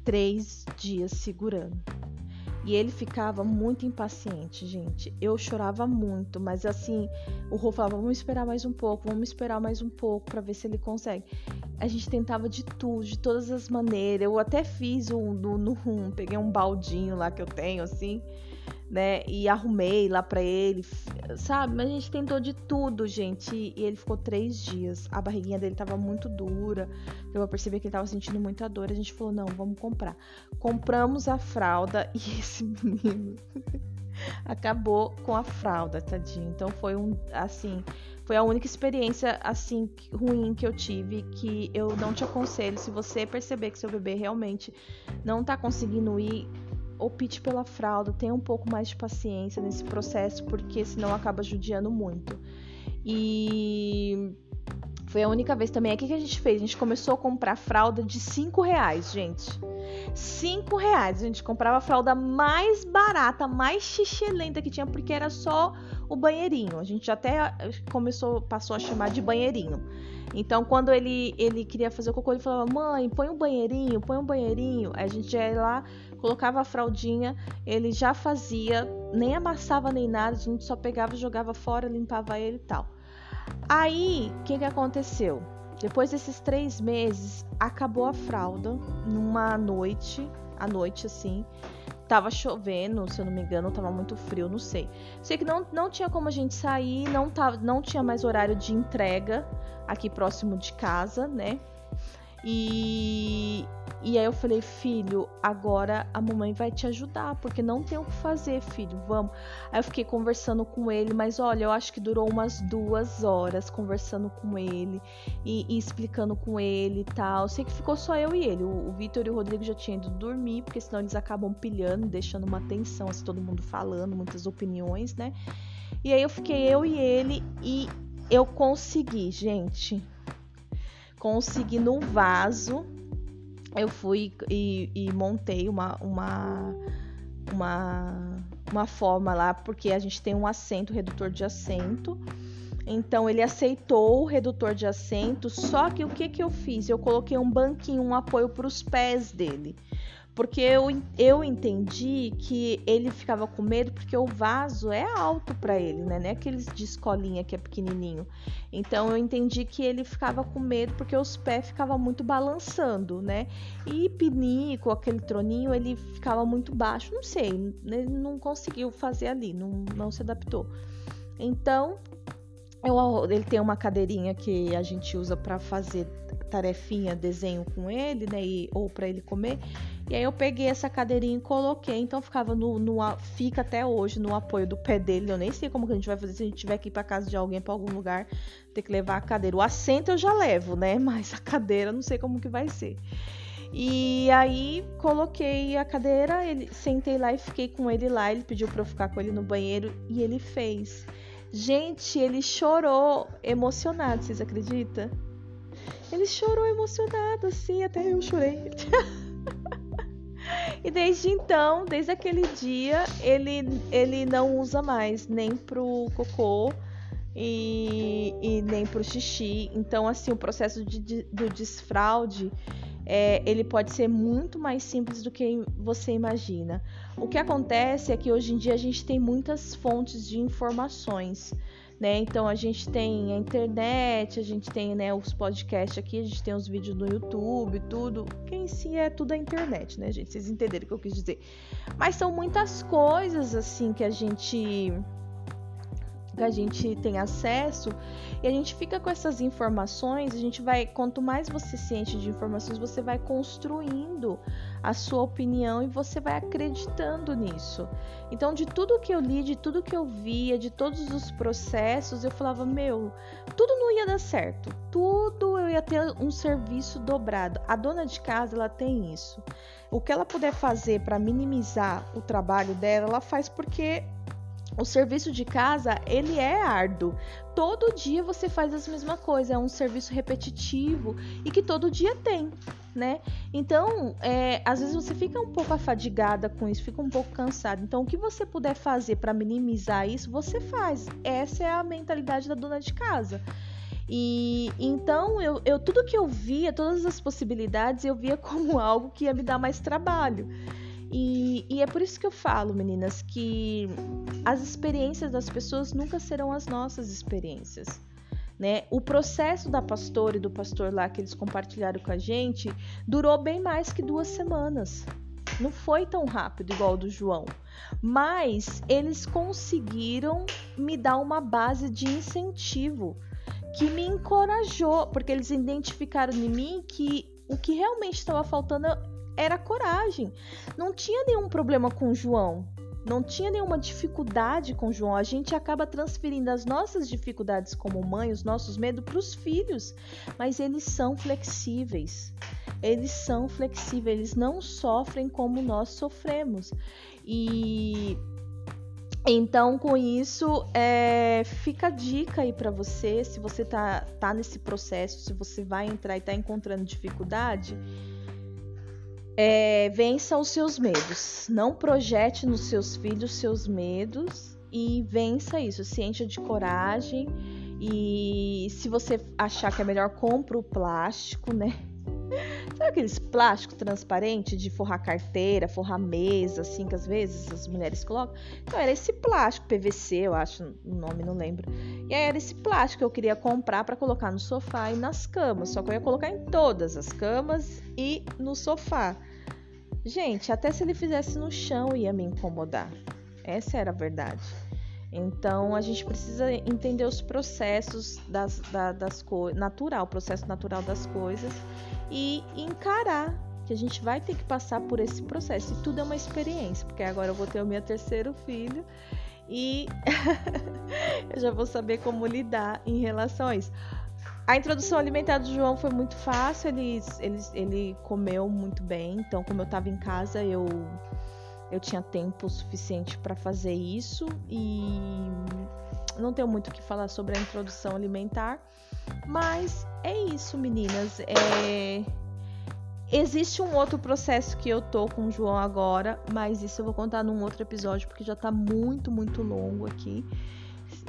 Três dias segurando. E ele ficava muito impaciente, gente. Eu chorava muito, mas assim, o Rô falava: vamos esperar mais um pouco, vamos esperar mais um pouco para ver se ele consegue. A gente tentava de tudo, de todas as maneiras. Eu até fiz um, no, no peguei um baldinho lá que eu tenho, assim, né? E arrumei lá para ele, sabe? Mas a gente tentou de tudo, gente. E ele ficou três dias. A barriguinha dele tava muito dura. Eu percebi que ele tava sentindo muita dor. A gente falou: não, vamos comprar. Compramos a fralda e esse menino acabou com a fralda, tadinho. Então foi um, assim, foi a única experiência assim ruim que eu tive que eu não te aconselho. Se você perceber que seu bebê realmente não tá conseguindo ir opte pela fralda, tenha um pouco mais de paciência nesse processo, porque senão acaba judiando muito. E foi a única vez também. O que a gente fez? A gente começou a comprar fralda de 5 reais, gente. 5 reais. A gente comprava a fralda mais barata, mais xixelenta que tinha, porque era só o banheirinho. A gente até começou, passou a chamar de banheirinho. Então, quando ele, ele queria fazer o cocô, ele falava: Mãe, põe um banheirinho, põe um banheirinho. Aí a gente ia lá, colocava a fraldinha, ele já fazia, nem amassava nem nada, a gente só pegava, jogava fora, limpava ele e tal. Aí, o que, que aconteceu? Depois desses três meses, acabou a fralda numa noite, à noite assim. Tava chovendo, se eu não me engano, tava muito frio, não sei. Sei que não, não tinha como a gente sair, não, tava, não tinha mais horário de entrega aqui próximo de casa, né? E, e aí eu falei, filho, agora a mamãe vai te ajudar, porque não tem o que fazer, filho, vamos. Aí eu fiquei conversando com ele, mas olha, eu acho que durou umas duas horas conversando com ele e, e explicando com ele e tal. Sei que ficou só eu e ele. O, o Vitor e o Rodrigo já tinham ido dormir, porque senão eles acabam pilhando, deixando uma tensão, assim, todo mundo falando, muitas opiniões, né? E aí eu fiquei eu e ele e eu consegui, gente consegui no vaso. Eu fui e, e montei uma, uma, uma, uma forma lá, porque a gente tem um assento, redutor de assento. Então ele aceitou o redutor de assento, só que o que, que eu fiz? Eu coloquei um banquinho, um apoio para os pés dele. Porque eu, eu entendi que ele ficava com medo porque o vaso é alto para ele, né? Não é aqueles de escolinha que é pequenininho. Então eu entendi que ele ficava com medo porque os pés ficavam muito balançando, né? E pinico, aquele troninho, ele ficava muito baixo. Não sei, ele não conseguiu fazer ali, não, não se adaptou. Então eu, ele tem uma cadeirinha que a gente usa para fazer tarefinha, desenho com ele, né? E, ou para ele comer. E aí eu peguei essa cadeirinha e coloquei. Então ficava no, no, Fica até hoje no apoio do pé dele. Eu nem sei como que a gente vai fazer se a gente tiver que ir pra casa de alguém, para algum lugar, ter que levar a cadeira. O assento eu já levo, né? Mas a cadeira não sei como que vai ser. E aí coloquei a cadeira, ele, sentei lá e fiquei com ele lá. Ele pediu para eu ficar com ele no banheiro e ele fez. Gente, ele chorou emocionado, vocês acreditam? Ele chorou emocionado, assim, até eu chorei. e desde então, desde aquele dia, ele, ele não usa mais nem pro cocô e, e nem pro xixi. Então, assim, o processo de, de, do desfraude é, ele pode ser muito mais simples do que você imagina. O que acontece é que hoje em dia a gente tem muitas fontes de informações. Né? Então a gente tem a internet, a gente tem né, os podcasts aqui, a gente tem os vídeos no YouTube, tudo. Que em si é tudo a internet, né, gente? Vocês entenderam o que eu quis dizer. Mas são muitas coisas assim que a gente que a gente tem acesso e a gente fica com essas informações, a gente vai, quanto mais você sente de informações, você vai construindo a sua opinião e você vai acreditando nisso. Então, de tudo que eu li, de tudo que eu via, de todos os processos, eu falava, meu, tudo não ia dar certo. Tudo eu ia ter um serviço dobrado. A dona de casa, ela tem isso. O que ela puder fazer para minimizar o trabalho dela, ela faz porque o serviço de casa, ele é árduo. Todo dia você faz a mesma coisa, é um serviço repetitivo e que todo dia tem, né? Então, é, às vezes você fica um pouco afadigada com isso, fica um pouco cansada. Então, o que você puder fazer para minimizar isso, você faz. Essa é a mentalidade da dona de casa. E então eu, eu tudo que eu via, todas as possibilidades, eu via como algo que ia me dar mais trabalho. E, e, é por isso que eu falo, meninas, que as experiências das pessoas nunca serão as nossas experiências. Né? O processo da pastora e do pastor lá que eles compartilharam com a gente durou bem mais que duas semanas. Não foi tão rápido igual o do João, mas eles conseguiram me dar uma base de incentivo que me encorajou, porque eles identificaram em mim que o que realmente estava faltando era coragem. Não tinha nenhum problema com João. Não tinha nenhuma dificuldade com João. A gente acaba transferindo as nossas dificuldades como mãe, os nossos medos para os filhos. Mas eles são flexíveis. Eles são flexíveis. Eles não sofrem como nós sofremos. E então, com isso, é, fica a dica aí para você, se você tá, tá nesse processo, se você vai entrar e tá encontrando dificuldade, é, vença os seus medos. Não projete nos seus filhos seus medos e vença isso. Se encha de coragem. E se você achar que é melhor, compra o plástico, né? Sabe aqueles plásticos transparentes de forrar carteira, forrar mesa, assim, que às vezes as mulheres colocam? Então era esse plástico, PVC, eu acho, o nome não lembro. E aí era esse plástico que eu queria comprar para colocar no sofá e nas camas. Só que eu ia colocar em todas as camas e no sofá. Gente, até se ele fizesse no chão ia me incomodar. Essa era a verdade. Então a gente precisa entender os processos das, da, das coisas, natural, o processo natural das coisas e encarar que a gente vai ter que passar por esse processo. E tudo é uma experiência, porque agora eu vou ter o meu terceiro filho e eu já vou saber como lidar em relação a isso. A introdução alimentar do João foi muito fácil, ele, ele, ele comeu muito bem, então como eu estava em casa, eu eu tinha tempo suficiente para fazer isso e não tenho muito o que falar sobre a introdução alimentar, mas é isso, meninas. É... Existe um outro processo que eu tô com o João agora, mas isso eu vou contar num outro episódio porque já tá muito, muito longo aqui.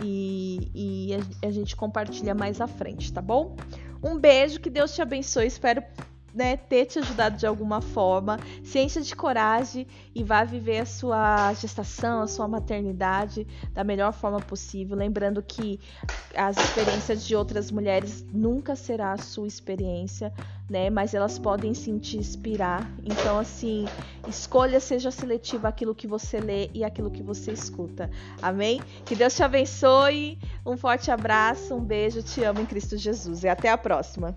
E, e a, a gente compartilha mais à frente, tá bom? Um beijo, que Deus te abençoe. Espero né, ter te ajudado de alguma forma. Se encha de coragem e vá viver a sua gestação, a sua maternidade da melhor forma possível. Lembrando que as experiências de outras mulheres nunca será a sua experiência, né? Mas elas podem sim te inspirar. Então, assim, escolha, seja seletiva aquilo que você lê e aquilo que você escuta. Amém? Que Deus te abençoe. Um forte abraço, um beijo, te amo em Cristo Jesus e até a próxima.